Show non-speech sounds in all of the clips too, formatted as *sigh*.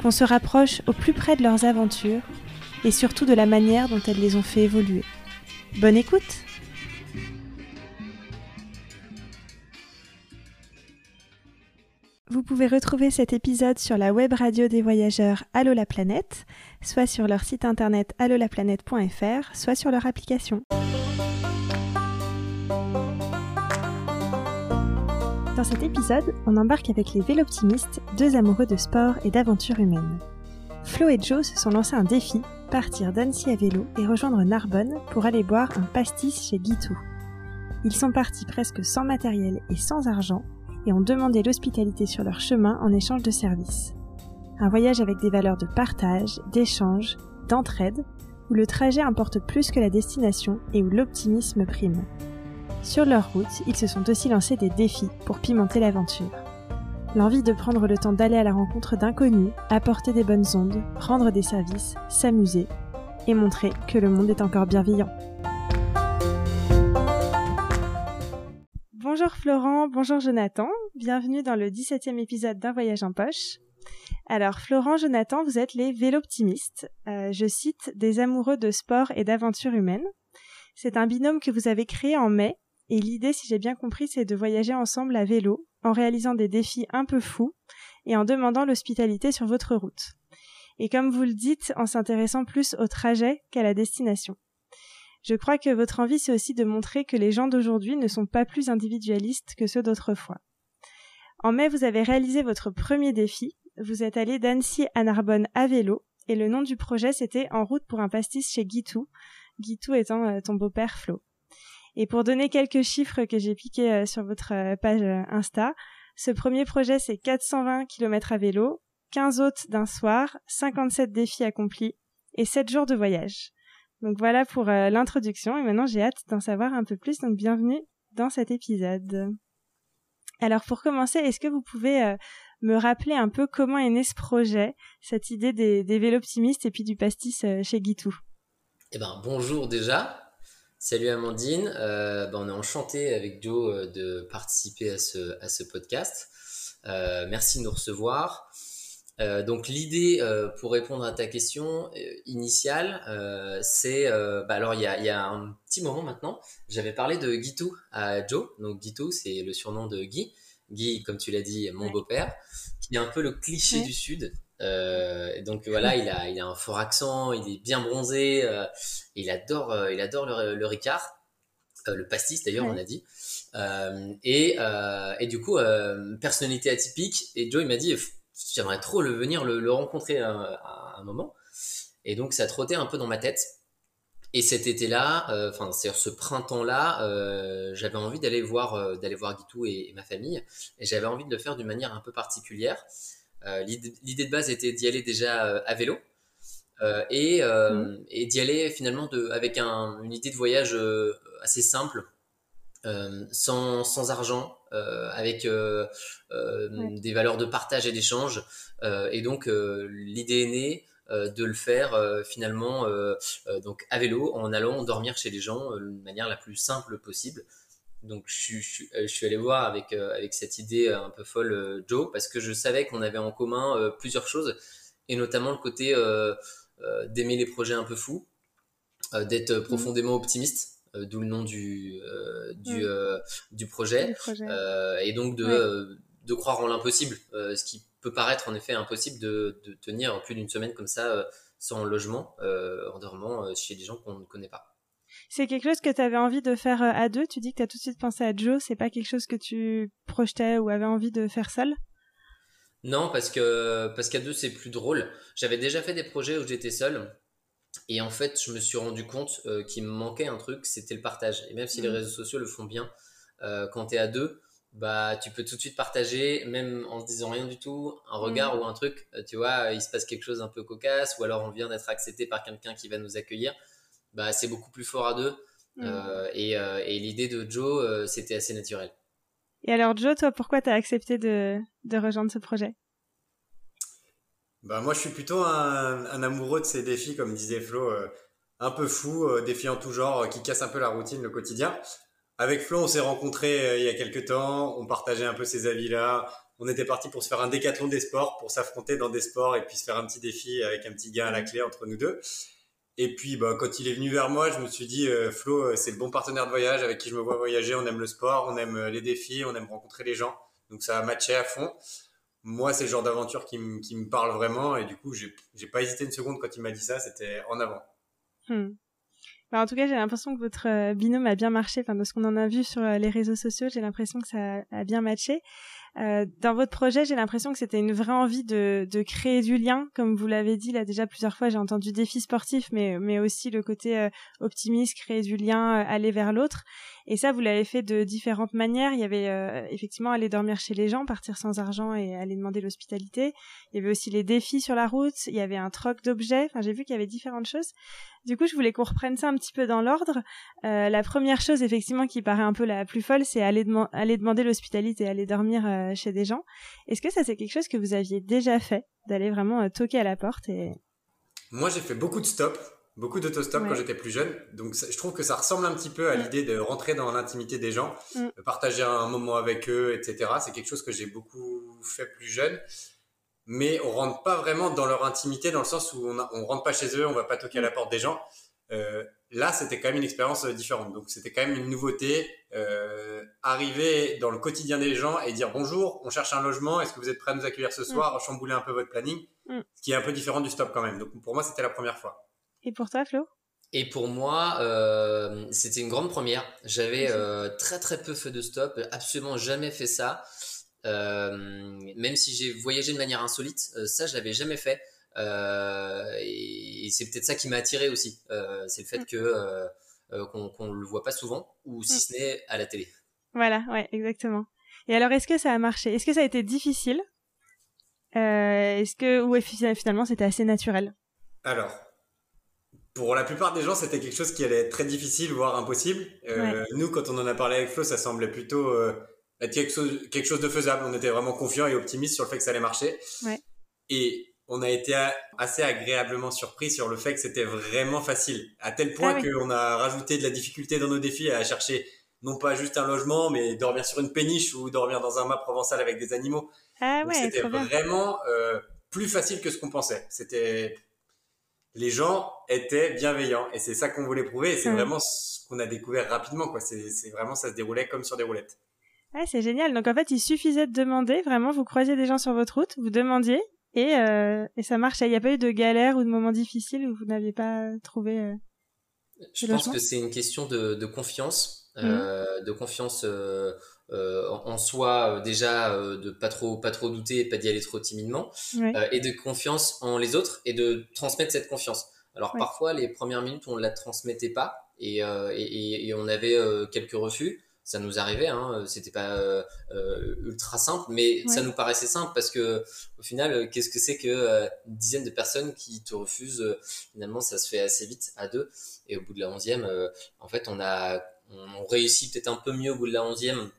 qu'on se rapproche au plus près de leurs aventures et surtout de la manière dont elles les ont fait évoluer. Bonne écoute Vous pouvez retrouver cet épisode sur la web radio des voyageurs Allo la planète, soit sur leur site internet allolaplanète.fr, soit sur leur application. Dans cet épisode, on embarque avec les Véloptimistes, deux amoureux de sport et d'aventure humaine. Flo et Joe se sont lancés un défi, partir d'Annecy à vélo et rejoindre Narbonne pour aller boire un pastis chez Guitou. Ils sont partis presque sans matériel et sans argent et ont demandé l'hospitalité sur leur chemin en échange de services. Un voyage avec des valeurs de partage, d'échange, d'entraide, où le trajet importe plus que la destination et où l'optimisme prime. Sur leur route, ils se sont aussi lancés des défis pour pimenter l'aventure. L'envie de prendre le temps d'aller à la rencontre d'inconnus, apporter des bonnes ondes, rendre des services, s'amuser et montrer que le monde est encore bienveillant. Bonjour Florent, bonjour Jonathan, bienvenue dans le 17e épisode d'un voyage en poche. Alors Florent, Jonathan, vous êtes les véloptimistes, euh, je cite des amoureux de sport et d'aventure humaine. C'est un binôme que vous avez créé en mai et l'idée, si j'ai bien compris, c'est de voyager ensemble à vélo, en réalisant des défis un peu fous et en demandant l'hospitalité sur votre route. Et comme vous le dites, en s'intéressant plus au trajet qu'à la destination. Je crois que votre envie, c'est aussi de montrer que les gens d'aujourd'hui ne sont pas plus individualistes que ceux d'autrefois. En mai, vous avez réalisé votre premier défi. Vous êtes allé d'Annecy à Narbonne à vélo, et le nom du projet, c'était En route pour un pastis chez Guitou, Guitou étant euh, ton beau-père Flo. Et pour donner quelques chiffres que j'ai piqués euh, sur votre euh, page euh, Insta, ce premier projet c'est 420 km à vélo, 15 hôtes d'un soir, 57 défis accomplis et 7 jours de voyage. Donc voilà pour l'introduction et maintenant j'ai hâte d'en savoir un peu plus, donc bienvenue dans cet épisode. Alors pour commencer, est-ce que vous pouvez me rappeler un peu comment est né ce projet, cette idée des, des vélos optimistes et puis du pastis chez Guitou? Eh ben bonjour déjà, Salut Amandine, euh, ben, on est enchanté avec Joe euh, de participer à ce, à ce podcast. Euh, merci de nous recevoir. Euh, donc l'idée, pour répondre à ta question initiale, c'est, bah, alors il y a, y a, un petit moment maintenant, j'avais parlé de Guitou à Joe. Donc Guitou, c'est le surnom de Guy. Guy, comme tu l'as dit, mon beau-père, qui est un peu le cliché du Sud. Euh, donc voilà, il a, il a un fort accent, il est bien bronzé, euh, il adore, euh, il adore le, le Ricard, le pastis d'ailleurs, on a dit. Et, et du coup, personnalité atypique. Et Joe, il m'a dit, j'aimerais trop le venir le, le rencontrer à, à, un moment. Et donc ça trottait un peu dans ma tête. Et cet été-là, enfin c'est ce printemps-là, j'avais envie d'aller voir, d'aller voir Guitou et, et, ma famille. Et j'avais envie de le faire d'une manière un peu particulière. Euh, l'idée de base était d'y aller déjà euh, à vélo. Euh, et, mmh. et d'y aller finalement de, avec un, une idée de voyage assez simple, sans, sans, argent, avec des valeurs de partage et d'échange. et donc l'idée est née de le faire finalement donc à vélo en allant dormir chez les gens de manière la plus simple possible donc je, je, euh, je, suis allé voir avec, euh, avec cette idée un peu folle euh, Joe parce que je savais qu'on avait en commun plusieurs choses et notamment le côté d'aimer les projets un peu fous, d'être mmh. profondément optimiste, d'où le nom du, du, mmh. du projet, projet. et donc de, ouais. de croire en l'impossible, ce qui peut paraître en effet impossible de, de tenir plus d'une semaine comme ça sans logement, en dormant chez des gens qu'on ne connaît pas. C'est quelque chose que tu avais envie de faire euh, à deux? Tu dis que tu as tout de suite pensé à Joe, c'est pas quelque chose que tu projetais ou avais envie de faire seul? Non, parce que parce qu'à deux c'est plus drôle. J'avais déjà fait des projets où j'étais seul. Et en fait, je me suis rendu compte euh, qu'il me manquait un truc, c'était le partage. Et même si mmh. les réseaux sociaux le font bien, euh, quand tu es à deux, bah, tu peux tout de suite partager, même en se disant rien du tout, un regard mm. ou un truc, tu vois, il se passe quelque chose un peu cocasse, ou alors on vient d'être accepté par quelqu'un qui va nous accueillir, bah, c'est beaucoup plus fort à deux. Mm. Euh, et, euh, et l'idée de Joe, c'était assez naturel. Et alors, Joe, toi, pourquoi tu as accepté de, de, rejoindre ce projet? Bah, Moi, je suis plutôt un, un, amoureux de ces défis, comme disait Flo, un peu fou, défis en tout genre, qui cassent un peu la routine, le quotidien. Avec Flo, on s'est rencontrés euh, il y a quelques temps, on partageait un peu ces avis-là. On était parti pour se faire un décathlon des sports, pour s'affronter dans des sports et puis se faire un petit défi avec un petit gain à la clé entre nous deux. Et puis, bah, quand il est venu vers moi, je me suis dit, euh, Flo, euh, c'est le bon partenaire de voyage avec qui je me vois voyager. On aime le sport, on aime les défis, on aime rencontrer les gens. Donc, ça a matché à fond. Moi, c'est le genre d'aventure qui, me parle vraiment. Et du coup, j'ai pas hésité une seconde quand il m'a dit ça. C'était en avant. Hmm. Bah, en tout cas, j'ai l'impression que votre euh, binôme a bien marché. Enfin, de ce qu'on en a vu sur euh, les réseaux sociaux, j'ai l'impression que ça a bien matché. Euh, dans votre projet, j'ai l'impression que c'était une vraie envie de, créer du lien, comme vous l'avez dit là déjà plusieurs fois. J'ai entendu défi sportif, mais mais aussi le côté euh, optimiste, créer du lien, euh, aller vers l'autre. Et ça, vous l'avez fait de différentes manières. Il y avait effectivement aller dormir chez les gens, partir sans argent et aller demander l'hospitalité. Il y avait aussi les défis sur la route. Il y avait un troc d'objets. Enfin, j'ai vu qu'il y avait différentes choses. Du coup, je voulais qu'on reprenne ça un petit peu dans l'ordre. la première chose, effectivement, qui paraît un peu la plus folle, c'est aller, demander l'hospitalité, aller dormir euh, chez des gens. Est-ce que ça c'est quelque chose que vous aviez déjà fait, d'aller vraiment euh, toquer à la porte et Moi j'ai fait beaucoup de stops, beaucoup d'autostop quand j'étais plus jeune. Donc je trouve que ça ressemble un petit peu à mm. l'idée de rentrer dans l'intimité des gens, mm. de partager un moment avec eux, etc. C'est quelque chose que j'ai beaucoup fait plus jeune. Mais on rentre pas vraiment dans leur intimité dans le sens où on, on rentre pas chez eux, on va pas toquer à la mm. porte des gens. Euh, là, c'était quand même une expérience euh, différente. Donc, c'était quand même une nouveauté. Euh, arriver dans le quotidien des gens et dire bonjour, on cherche un logement, est-ce que vous êtes prêt à nous accueillir ce soir, mm. chambouler un peu votre planning, mm. ce qui est un peu différent du stop quand même. Donc, pour moi, c'était la première fois. Et pour toi, Flo? Et pour moi, c'était une grande première. J'avais très très peu fait de stop, absolument jamais fait ça. même si j'ai voyagé de manière insolite, ça je l'avais jamais fait. Euh, et, c'est peut-être ça qui m'a attiré aussi. Euh, c'est le fait mm. que euh, qu'on le voit pas souvent, ou si mm. ce n'est à la télé. Voilà, ouais, exactement. Et alors, est-ce que ça a marché? Est-ce que ça a été difficile? Est-ce que ou finalement c'était assez naturel? Alors, pour la plupart des gens, c'était quelque chose qui allait être très difficile, voire impossible. Nous, quand on en a parlé avec Flo, ça semblait plutôt être quelque chose, quelque chose de faisable. On était vraiment confiants et optimistes sur le fait que ça allait marcher. Ouais. Et on a été assez agréablement surpris sur le fait que c'était vraiment facile. À tel point ah qu'on a rajouté de la difficulté dans nos défis à chercher non pas juste un logement, mais dormir sur une péniche ou dormir dans un mât provençal avec des animaux. Ah c'était vraiment euh, plus facile que ce qu'on pensait. C'était les gens étaient bienveillants et c'est ça qu'on voulait prouver et c'est vraiment ce qu'on a découvert rapidement quoi. C'est vraiment ça se déroulait comme sur des roulettes. Ah, c'est génial. Donc en fait, il suffisait de demander, vraiment, vous croisiez des gens sur votre route, vous demandiez, et, euh, et ça marche. Il n'y a pas eu de galère ou de moments difficiles où vous n'aviez pas trouvé. Euh, je pense que c'est une question de, de confiance, mmh. euh, de confiance euh, euh, en soi déjà, de pas trop pas trop douter et pas d'y aller trop timidement, et de confiance en les autres et de transmettre cette confiance. Alors parfois les premières minutes on la transmettait pas et, et, et on avait quelques refus. Ça nous arrivait, hein, euh, c'était pas euh, euh, ultra simple, mais ça nous paraissait simple parce que au final, qu'est-ce que c'est que une dizaine de personnes qui te refusent Finalement, ça se fait assez vite à deux, et au bout de la onzième, en fait, on a on, réussit peut-être un peu mieux au bout de la onzième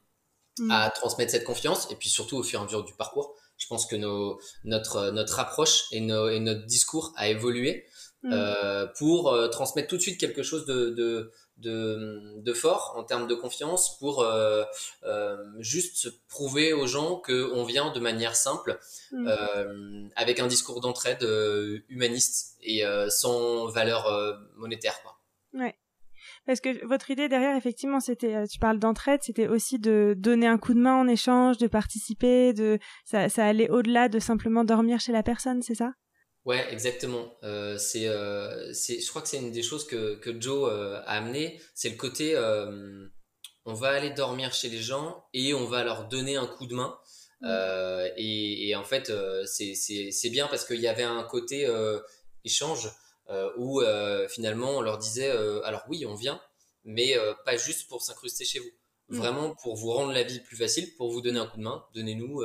mm. à transmettre cette confiance, et puis surtout au fur et à mesure du parcours, je pense que nos, notre notre approche et, nos, et notre discours a évolué mm. pour transmettre tout de suite quelque chose de, de de, de fort en termes de confiance pour euh, euh, juste prouver aux gens qu'on vient de manière simple, mm. euh, avec un discours d'entraide humaniste et sans valeur monétaire. Quoi. Ouais. Parce que votre idée derrière, effectivement, c'était, tu parles d'entraide, c'était aussi de donner un coup de main en échange, de participer, de ça, ça allait au-delà de simplement dormir chez la personne, c'est ça? Ouais, exactement. Euh, c'est, euh, c'est, je crois que c'est une des choses que, que Joe euh, a amené. C'est le côté, euh, on va aller dormir chez les gens et on va leur donner un coup de main. Mm. Euh, et, et, en fait, c'est, c'est, c'est bien parce qu'il y avait un côté échange où finalement on leur disait, alors oui, on vient, mais pas juste pour s'incruster chez vous. mm. vraiment pour vous rendre la vie plus facile, pour vous donner un coup de main. Donnez-nous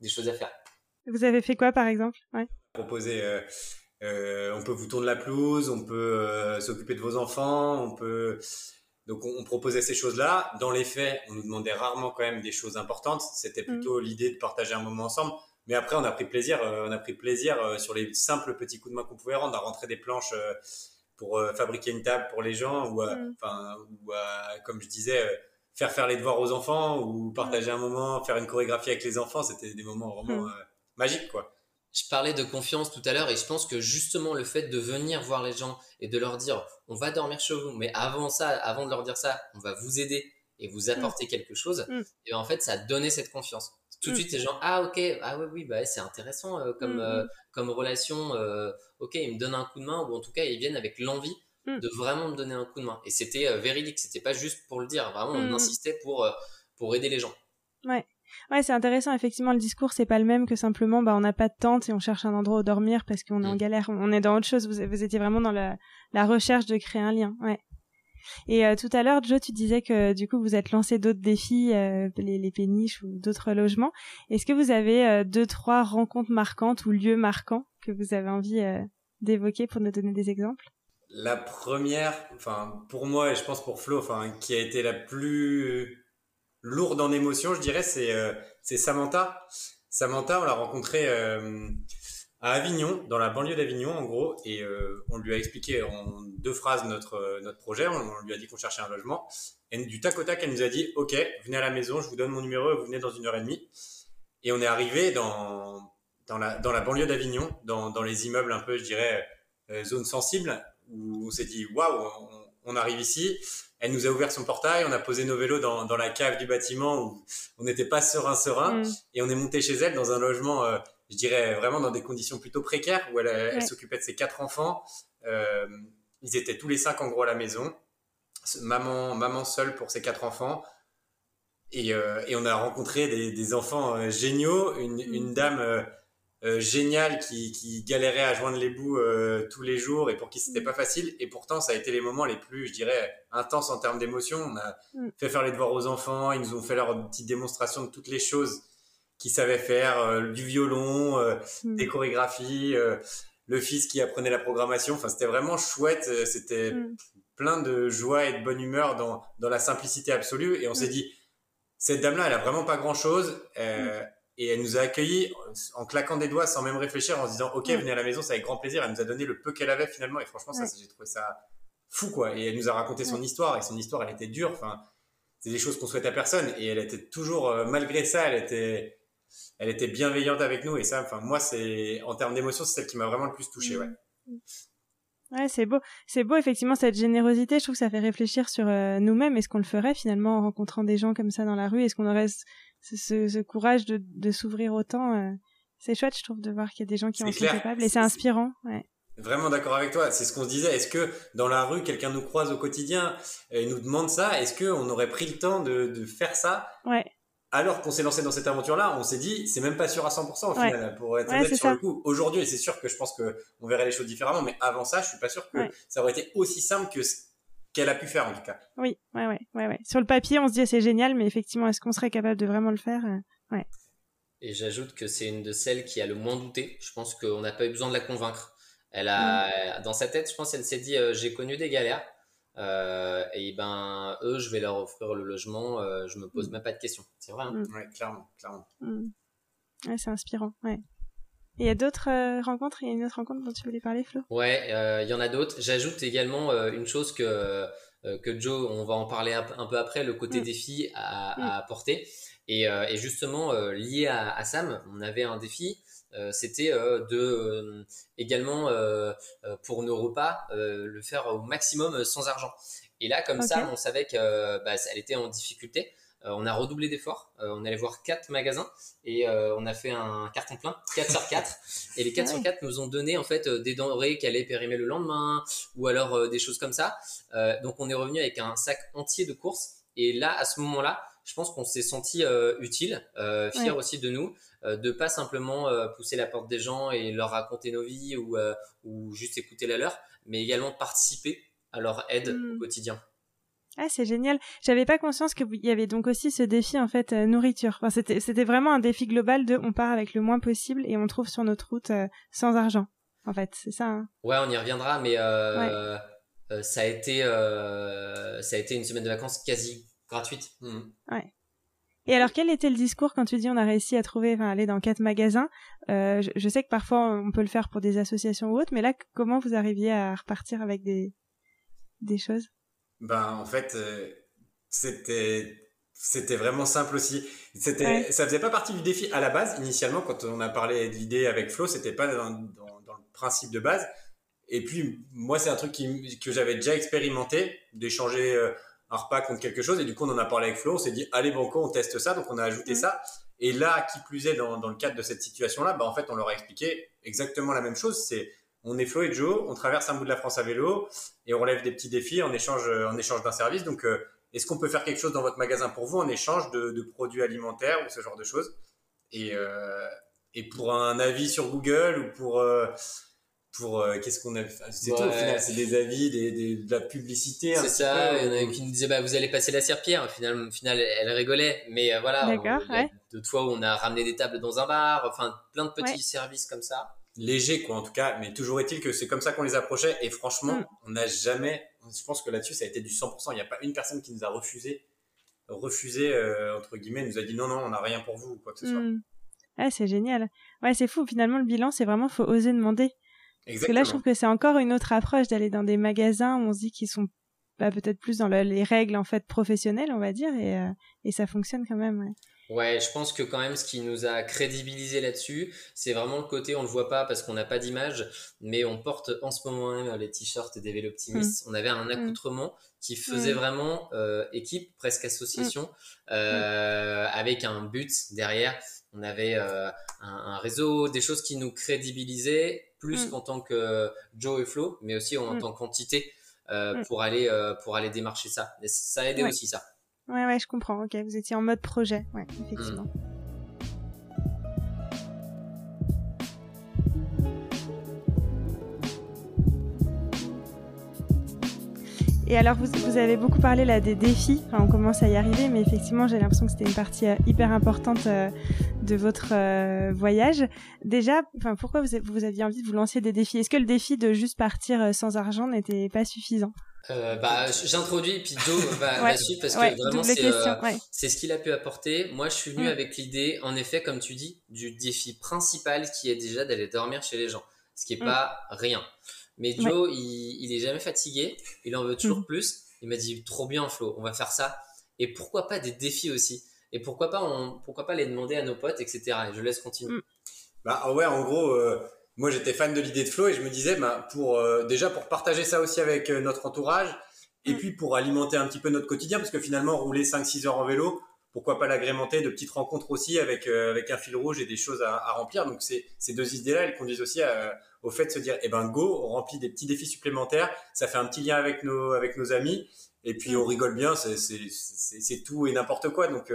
des choses à faire. Vous avez fait quoi par exemple? Ouais. Proposer, on peut vous tourner la pelouse, on peut s'occuper de vos enfants, on peut donc on, proposait ces choses-là. Dans les faits, on nous demandait rarement quand même des choses importantes. C'était mm. plutôt l'idée de partager un moment ensemble. Mais après, on a pris plaisir, euh, on a pris plaisir euh, sur les simples petits coups de main qu'on pouvait rendre, à rentrer des planches euh, pour fabriquer une table pour les gens, ou, mm. enfin, ou comme je disais, faire faire les devoirs aux enfants, ou partager un moment, faire une chorégraphie avec les enfants. C'était des moments vraiment mm. magiques, quoi. Je parlais de confiance tout à l'heure et je pense que justement le fait de venir voir les gens et de leur dire on va dormir chez vous, mais avant ça, avant de leur dire ça, on va vous aider et vous mm. apporter quelque chose, mm. et en fait ça a donné cette confiance. Tout de mm. suite les gens ah ok ah oui oui bah c'est intéressant euh, comme euh, comme relation euh, ok ils me donnent un coup de main ou en tout cas ils viennent avec l'envie de vraiment me donner un coup de main et c'était véridique c'était pas juste pour le dire vraiment on insistait pour pour aider les gens. Ouais. Ouais, c'est intéressant. Effectivement, le discours, c'est pas le même que simplement, bah, on n'a pas de tente et on cherche un endroit où dormir parce qu'on est en galère. On est dans autre chose. Vous, vous étiez vraiment dans la, la, recherche de créer un lien. Ouais. Et euh, tout à l'heure, Joe, tu disais que du coup, vous êtes lancé d'autres défis, euh, les, péniches ou d'autres logements. Est-ce que vous avez euh, deux, trois rencontres marquantes ou lieux marquants que vous avez envie d'évoquer pour nous donner des exemples? La première, enfin, pour moi et je pense pour Flo, enfin, qui a été la plus lourde en émotion, je dirais, c'est Samantha. Samantha, on l'a rencontrée à Avignon, dans la banlieue d'Avignon, en gros, et euh, on lui a expliqué en deux phrases notre notre projet. On, lui a dit qu'on cherchait un logement. Et du tac au tac, elle nous a dit OK, venez à la maison, je vous donne mon numéro, vous venez dans une heure et demie. Et on est arrivé dans dans la dans la banlieue d'Avignon, dans dans les immeubles un peu, je dirais, zone sensible, où on s'est dit waouh, on arrive ici elle nous a ouvert son portail, on a posé nos vélos dans, dans la cave du bâtiment où on n'était pas serein serein mm. et on est monté chez elle dans un logement, euh, je dirais vraiment dans des conditions plutôt précaires où elle, elle s'occupait de ses quatre enfants. Euh, ils étaient tous les cinq en gros à la maison, maman maman seule pour ses quatre enfants. Et, euh, et on a rencontré des, des enfants géniaux, une, mm. une dame euh, génial qui, qui, galérait à joindre les bouts euh, tous les jours et pour qui c'était pas facile. Et pourtant, ça a été les moments les plus, je dirais, intenses en termes d'émotion. On a mm. fait faire les devoirs aux enfants, ils nous ont fait leur petite démonstration de toutes les choses qu'ils savaient faire, euh, du violon, mm. des chorégraphies, le fils qui apprenait la programmation. Enfin, c'était vraiment chouette. C'était mm. plein de joie et de bonne humeur dans, dans la simplicité absolue. Et on s'est dit, cette dame-là, elle a vraiment pas grand-chose et elle nous a accueillis en claquant des doigts sans même réfléchir en se disant ok venez à la maison c'est avec grand plaisir elle nous a donné le peu qu'elle avait finalement et franchement ça j'ai trouvé ça fou quoi et elle nous a raconté son histoire et son histoire elle était dure enfin c'est des choses qu'on souhaite à personne et elle était toujours euh, malgré ça elle était elle était bienveillante avec nous et ça enfin moi c'est en termes d'émotion c'est celle qui m'a vraiment le plus touché ouais Ouais, c'est beau. C'est beau, effectivement, cette générosité. Je trouve que ça fait réfléchir sur euh, nous-mêmes. Est-ce qu'on le ferait finalement en rencontrant des gens comme ça dans la rue? Est-ce qu'on aurait ce, ce, courage de, de s'ouvrir autant? Euh, c'est chouette, je trouve, de voir qu'il y a des gens qui en sont capables et c'est inspirant. Ouais. Vraiment d'accord avec toi. C'est ce qu'on se disait. Est-ce que dans la rue, quelqu'un nous croise au quotidien et nous demande ça? Est-ce qu'on aurait pris le temps de, de faire ça? Ouais. Alors qu'on s'est lancé dans cette aventure-là, on s'est dit, c'est même pas sûr à 100% au final, pour être honnête sur le coup. Aujourd'hui, c'est sûr que je pense que on verrait les choses différemment, mais avant ça, je suis pas sûr que ça aurait été aussi simple que qu'elle a pu faire en tout cas. Oui, ouais, ouais, ouais, ouais. Sur le papier, on se dit c'est génial, mais effectivement, est-ce qu'on serait capable de vraiment le faire euh, Ouais. Et j'ajoute que c'est une de celles qui a le moins douté. Je pense qu'on n'a pas eu besoin de la convaincre. Elle a, mm. dans sa tête, je pense, elle s'est dit euh, j'ai connu des galères. Euh, et ben eux, je vais leur offrir le logement. je me pose mm. même pas de questions. C'est vrai. Hein mm. Ouais, clairement, clairement. Ouais, c'est inspirant. Ouais il y a d'autres euh, rencontres? Il y a une autre rencontre dont tu voulais parler, Flo? Ouais, euh, il y en a d'autres. J'ajoute également euh, une chose que, que Joe, on va en parler un, peu après, le côté mm. défi à, mm. apporter. Et, et justement, lié à, Sam, on avait un défi. C'était de également pour nos repas le faire au maximum sans argent. Et là, comme ça, on savait que bah, était en difficulté. Euh, on a redoublé d'efforts. Euh, on allait voir quatre magasins et euh, on a fait un carton plein, 4 sur 4. *laughs* Et les 4 sur 4 nous ont donné en fait des denrées qui allaient périmer le lendemain ou alors des choses comme ça. donc on est revenu avec un sac entier de courses. Et là, à ce moment-là, je pense qu'on s'est senti utile, fier aussi de nous, de pas simplement pousser la porte des gens et leur raconter nos vies ou, ou juste écouter la leur, mais également participer à leur aide au mm. quotidien. Ah, c'est génial. J'avais pas conscience qu'il y avait donc aussi ce défi en fait euh, nourriture. Enfin, c'était c'était vraiment un défi global de on part avec le moins possible et on trouve sur notre route euh, sans argent. En fait, c'est ça. Hein. Ouais, on y reviendra, mais euh, ça a été ça a été une semaine de vacances quasi gratuite. Mmh. Ouais. Et alors, quel était le discours quand tu dis on a réussi à trouver, enfin, aller dans quatre magasins? Je, je, sais que parfois on peut le faire pour des associations ou autres, mais là, comment vous arriviez à repartir avec des des choses? Ben, en fait, euh, c'était c'était vraiment simple aussi. C'était, ça faisait pas partie du défi à la base. Initialement, quand on a parlé de l'idée avec Flo, c'était pas dans, dans, dans, le principe de base. Et puis, moi, c'est un truc qui, que j'avais déjà expérimenté, d'échanger euh, un repas contre quelque chose. Et du coup, on en a parlé avec Flo. On s'est dit, allez, banco, on teste ça. Donc, on a ajouté ça. Et là, qui plus est, dans, dans le cadre de cette situation-là, bah, en fait, on leur a expliqué exactement la même chose. C'est on est Flo et Joe, on traverse un bout de la France à vélo et on relève des petits défis en échange, en échange d'un service. Donc, euh, est-ce qu'on peut faire quelque chose dans votre magasin pour vous en échange de, produits alimentaires ou ce genre de choses? Et, euh, et pour un avis sur Google ou pour euh, pour qu'est-ce qu'on a c'est tout au final c'est des avis des, de la publicité c'est ça il y en a qui nous disaient bah vous allez passer la serpillère au final, au final elle rigolait mais voilà d'autres fois où on a ramené des tables dans un bar enfin plein de petits services comme ça léger, quoi, en tout cas. Mais toujours est-il que c'est comme ça qu'on les approchait. Et franchement, mm. on n'a jamais, je pense que là-dessus, ça a été du 100%. Il n'y a pas une personne qui nous a refusé, refusé, euh, entre guillemets, nous a dit non, non, on n'a rien pour vous, ou quoi que ce soit. Mm. c'est génial. Ouais, c'est fou. Finalement, le bilan, c'est vraiment, faut oser demander. Exactement. Parce que là, je trouve que c'est encore une autre approche d'aller dans des magasins où on se dit qu'ils sont bah, peut-être plus dans les règles, en fait, professionnelles, on va dire, et, euh, et ça fonctionne quand même, ouais. Ouais, je pense que quand même ce qui nous a crédibilisé là-dessus, c'est vraiment le côté, on le voit pas parce qu'on n'a pas d'image, mais on porte en ce moment même les t-shirts des vélos optimistes. Mm. On avait un mm. accoutrement qui faisait mm. vraiment euh, équipe, presque association, euh, avec un but derrière. On avait euh, un, réseau, des choses qui nous crédibilisaient plus qu'en tant que Joe et Flo, mais aussi en tant qu'entité pour aller pour aller démarcher ça. Et ça a aidé aussi ça. Ouais, ouais, je comprends. Ok, vous étiez en mode projet. Ouais, effectivement. Et alors, vous, vous, avez beaucoup parlé là des défis. Enfin, on commence à y arriver, mais effectivement, j'ai l'impression que c'était une partie euh, hyper importante euh, de votre euh, voyage. Déjà, enfin, pourquoi vous, vous aviez envie de vous lancer des défis? Est-ce que le défi de juste partir sans argent n'était pas suffisant? Bah, j'introduis puis Joe *laughs* va, suivre parce que vraiment c'est ce qu'il a pu apporter. Moi, je suis venu mm. avec l'idée, en effet, comme tu dis, du défi principal qui est déjà d'aller dormir chez les gens, ce qui est mm. pas rien. Mais Joe, il, il, est jamais fatigué, il en veut toujours mm. plus. Il m'a dit trop bien Flo, on va faire ça. Et pourquoi pas des défis aussi Et pourquoi pas, on, pourquoi pas les demander à nos potes, etc. Et je laisse continuer. Bah ouais, en gros. Euh moi j'étais fan de l'idée de Flo et je me disais bah, pour euh, déjà pour partager ça aussi avec euh, notre entourage et mm. puis pour alimenter un petit peu notre quotidien parce que finalement rouler 5-6 heures en vélo pourquoi pas l'agrémenter de petites rencontres aussi avec euh, avec un fil rouge et des choses à, remplir. Donc c'est ces deux idées là elles conduisent aussi au fait de se dire eh ben go on remplit des petits défis supplémentaires ça fait un petit lien avec nos avec nos amis et puis on rigole bien c'est tout et n'importe quoi. Donc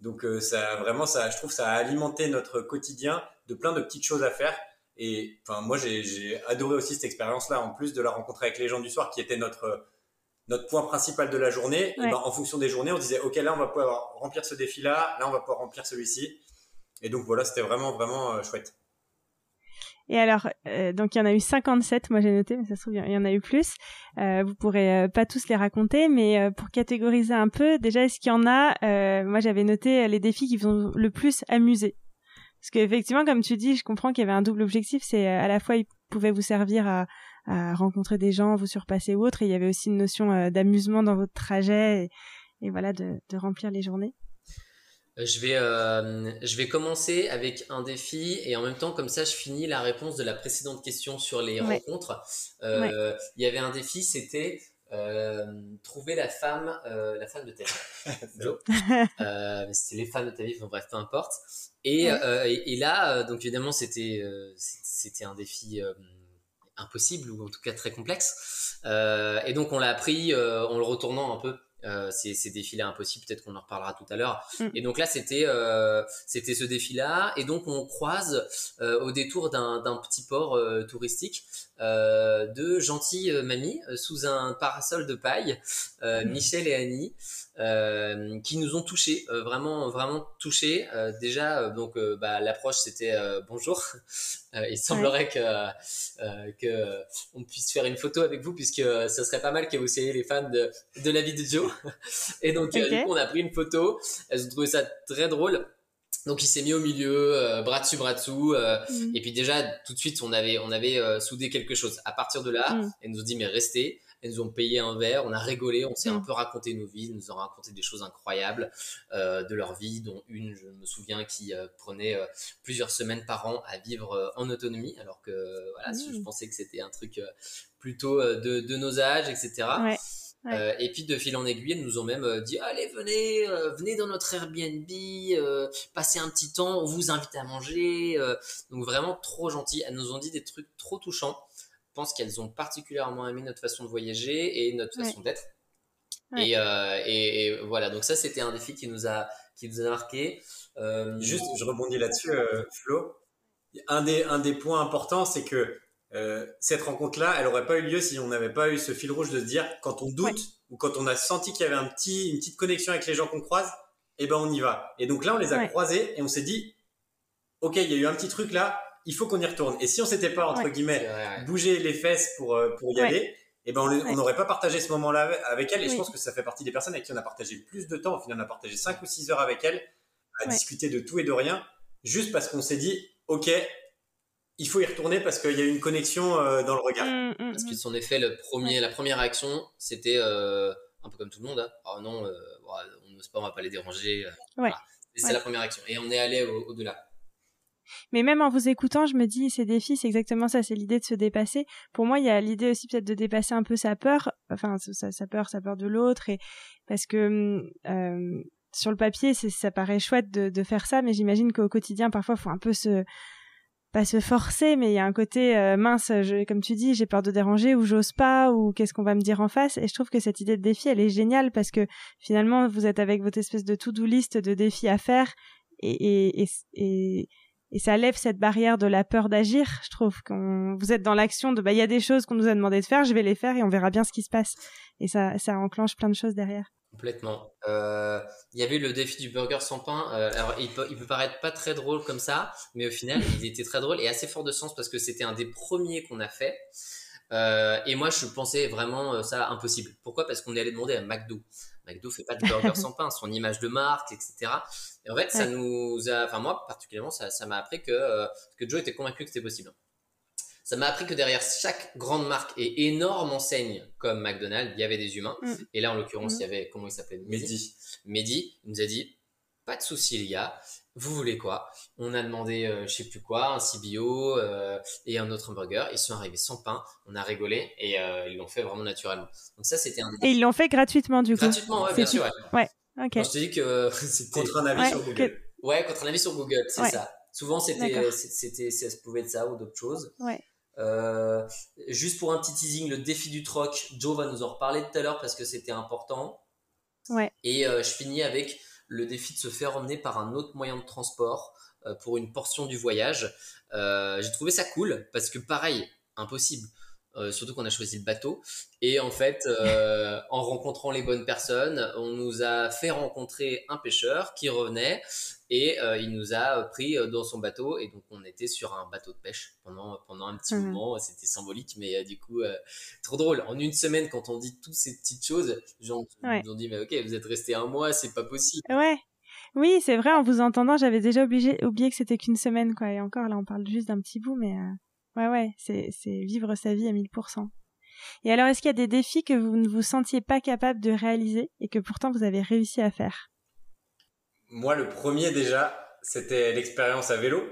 donc ça vraiment ça je trouve ça a alimenté notre quotidien de plein de petites choses à faire. Et enfin, moi, j'ai adoré aussi cette expérience-là, en plus de la rencontre avec les gens du soir, qui était notre notre point principal de la journée. Ben, en fonction des journées, on disait, ok, là, on va pouvoir remplir ce défi-là, là, on va pouvoir remplir celui-ci. Et donc voilà, c'était vraiment vraiment euh, chouette. Et alors, euh, donc il y en a eu 57, moi j'ai noté, mais ça se trouve, il y en a eu plus. Euh, vous pourrez euh, pas tous les raconter, mais pour catégoriser un peu, déjà, est-ce qu'il y en a Moi j'avais noté les défis qui vous ont le plus amusé. Parce qu'effectivement, comme tu dis, je comprends qu'il y avait un double objectif. C'est à la fois, il pouvait vous servir à, rencontrer des gens, vous surpasser ou autre. Et il y avait aussi une notion euh, d'amusement dans votre trajet et, voilà, de, remplir les journées. Euh, je vais, je vais commencer avec un défi et en même temps, comme ça, je finis la réponse de la précédente question sur les rencontres. Il y avait un défi, c'était trouver la femme, la femme de ta vie. *laughs* c'était les femmes de ta vie, bref, peu importe. Euh, et, et, là, euh, donc évidemment, c'était euh, c'était un défi impossible ou en tout cas très complexe. et donc on l'a appris en le retournant un peu euh, ces, ces défilés impossibles. Peut-être qu'on en reparlera tout à l'heure. Mm. Et donc là, c'était euh, c'était ce défi-là. Et donc on croise euh, au détour d'un d'un petit port euh, touristique euh, deux gentilles euh, mamies euh, sous un parasol de paille, euh, Mm. Michel et Annie, euh, qui nous ont touchés, euh, vraiment vraiment touchés. Euh, déjà, euh, donc euh, bah, l'approche c'était euh, bonjour. Euh, il semblerait que euh, que on puisse faire une photo avec vous puisque euh, ce serait pas mal que vous soyez les fans de, de la vie de Joe. *laughs* Et donc euh, Ok. du coup on a pris une photo. Elles ont trouvé ça très drôle. Donc il s'est mis au milieu, euh, bras dessus bras dessous. euh, Mm. et puis déjà tout de suite on avait on avait euh, soudé quelque chose. À partir de là, Mm. elles nous ont dit mais restez. Elles nous ont payé un verre, on a rigolé, on s'est un peu raconté nos vies, elles nous ont raconté des choses incroyables euh, de leur vie, dont une, je me souviens, qui euh, prenait euh, plusieurs semaines par an à vivre en autonomie, alors que voilà, je pensais que c'était un truc plutôt de, de nos âges, etc. Ouais. Ouais. Euh, et puis de fil en aiguille, elles nous ont même dit allez venez, euh, venez dans notre Airbnb, euh, passez un petit temps, on vous invite à manger. donc vraiment trop gentil. Elles nous ont dit des trucs trop touchants. Je pense qu'elles ont particulièrement aimé notre façon de voyager et notre Ouais. façon d'être. Ouais. Et, euh, et, et voilà, donc ça c'était un défi qui nous a qui nous a marqué. Euh, Juste, je rebondis là-dessus, euh, Flo. Un des, un des points importants, c'est que euh, cette rencontre-là, elle n'aurait pas eu lieu si on n'avait pas eu ce fil rouge de se dire, quand on doute Ouais. ou quand on a senti qu'il y avait un petit, une petite connexion avec les gens qu'on croise, eh ben on y va. Et donc là, on les a Ouais. croisés et on s'est dit, ok, il y a eu un petit truc là, il faut qu'on y retourne. Et si on s'était pas, entre Ouais. guillemets, bouger les fesses pour, euh, pour y Ouais. aller, eh ben on n'aurait pas partagé ce moment-là avec- elle. Et je pense que ça fait partie des personnes avec qui on a partagé le plus de temps. Au final, on a partagé 5 ou 6 heures avec elle à Ouais. discuter de tout et de rien, juste parce qu'on s'est dit, ok, il faut y retourner parce qu'il y a eu une connexion euh, dans le regard. Mm, mm, Parce que mm. son effet, le premier, la première réaction, c'était euh, un peu comme tout le monde. Hein. Oh non, euh, on n'ose pas, on va pas les déranger. voilà. C'est la première réaction. Et on est allé au- au-delà. Mais même en vous écoutant, je me dis, ces défis, c'est exactement ça, c'est l'idée de se dépasser. Pour moi, il y a l'idée aussi peut-être de dépasser un peu sa peur, enfin sa, peur, sa peur de l'autre, et parce que hum, euh, sur le papier, ça paraît chouette de, faire ça, mais j'imagine qu'au quotidien, parfois, faut un peu se pas se forcer, mais il y a un côté euh, mince, comme tu dis, j'ai peur de déranger ou j'ose pas ou qu'est-ce qu'on va me dire en face. Et je trouve que cette idée de défi, elle est géniale parce que finalement, vous êtes avec votre espèce de to-do list de défis à faire et, et ça lève cette barrière de la peur d'agir. Je trouve qu'on vous êtes dans l'action de bah il y a des choses qu'on nous a demandé de faire, je vais les faire et on verra bien ce qui se passe. Et ça ça enclenche plein de choses derrière. Complètement. Euh, Il y avait le défi du burger sans pain. Euh, alors, il peut, il peut paraître pas très drôle comme ça, mais au final, *laughs* il était très drôle et assez fort de sens parce que c'était un des premiers qu'on a fait. Euh, et moi, je pensais vraiment ça impossible. Pourquoi? Parce qu'on est allé demander à McDo. McDo fait pas de burger sans pain, son image de marque, etc. Et en fait, ça Ouais. nous a, enfin moi particulièrement, ça ça m'a appris que euh, que Joe était convaincu que c'était possible. Ça m'a appris que derrière chaque grande marque et énorme enseigne comme McDonald's, il y avait des humains. Mm. Et là, en l'occurrence, Mm. il y avait comment il s'appelait? Mehdi. Mehdi il nous a dit pas de souci les gars, vous voulez quoi? On a demandé euh, je sais plus quoi, un CBO euh, et un autre hamburger. Ils sont arrivés sans pain, on a rigolé et euh, ils l'ont fait vraiment naturellement. Donc ça c'était un Et ils l'ont fait gratuitement du coup. gratuitement ouais, bien sûr. Ouais. Ok. Quand je te dis que *laughs* c'était Contre un avis Ouais, sur Google. ouais contre un avis sur Google, c'est Ouais. ça. Souvent c'était c'était ça pouvait être ça ou d'autres choses. Ouais. Euh, juste pour un petit teasing, le défi du troc, Joe va nous en reparler tout à l'heure parce que c'était important. Ouais. Et euh, je finis avec le défi de se faire emmener par un autre moyen de transport euh, pour une portion du voyage. Euh, J'ai trouvé ça cool parce que pareil, impossible. Euh, surtout qu'on a choisi le bateau. Et en fait, en rencontrant les bonnes personnes, on nous a fait rencontrer un pêcheur qui revenait et euh, il nous a pris euh, dans son bateau. Et donc, on était sur un bateau de pêche pendant, pendant un petit Mhm. moment. C'était symbolique, mais euh, du coup, euh, trop drôle. En une semaine, quand on dit toutes ces petites choses, gens Ouais. nous ont dit, mais ok, vous êtes resté un mois, c'est pas possible. Ouais. Oui, c'est vrai, en vous entendant, j'avais déjà obligé, oublié que c'était qu'une semaine, quoi. Et encore, là, on parle juste d'un petit bout, mais ouais, ouais, c'est, c'est vivre sa vie à 1000%. Et alors, est-ce qu'il y a des défis que vous ne vous sentiez pas capable de réaliser et que pourtant vous avez réussi à faire? Moi, le premier déjà, c'était l'expérience à vélo.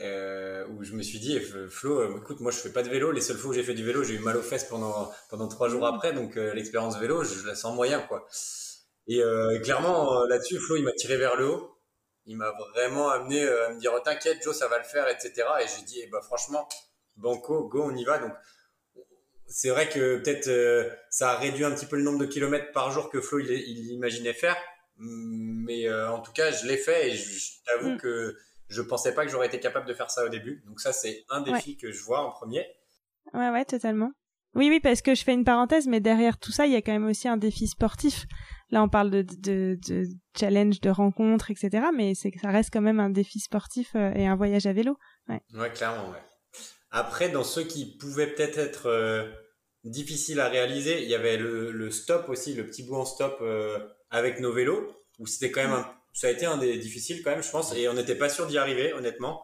euh, où je me suis dit, eh, Flo, euh, écoute, moi je fais pas de vélo. Les seules fois où j'ai fait du vélo, j'ai eu mal aux fesses pendant, pendant trois jours après. Donc euh, l'expérience vélo, je, la sens moyen. quoi. Et clairement, là-dessus, Flo, il m'a tiré vers le haut. Il m'a vraiment amené à me dire, oh, t'inquiète, Joe, ça va le faire, etc. Et j'ai dit, eh ben, franchement, banco, go, on y va. Donc c'est vrai que peut-être ça a réduit un petit peu le nombre de kilomètres par jour que Flo il imaginait faire. Mais euh, en tout cas, je l'ai fait et je, t'avoue mm. que je pensais pas que j'aurais été capable de faire ça au début. Donc ça, c'est un défi que je vois en premier. Ouais, ouais, totalement. Oui, oui, parce que je fais une parenthèse, mais derrière tout ça, il y a quand même aussi un défi sportif. Là, on parle de, de, de challenge, de rencontres, etc. Mais c'est que ça reste quand même un défi sportif euh, et un voyage à vélo. Ouais, ouais clairement, ouais. Après, dans ceux qui pouvaient peut-être être, euh, difficiles à réaliser, il y avait le, le, stop aussi, le petit bout en stop euh, avec nos vélos, où c'était quand même un, ça a été un des difficiles quand même, je pense, et on n'était pas sûr d'y arriver, honnêtement.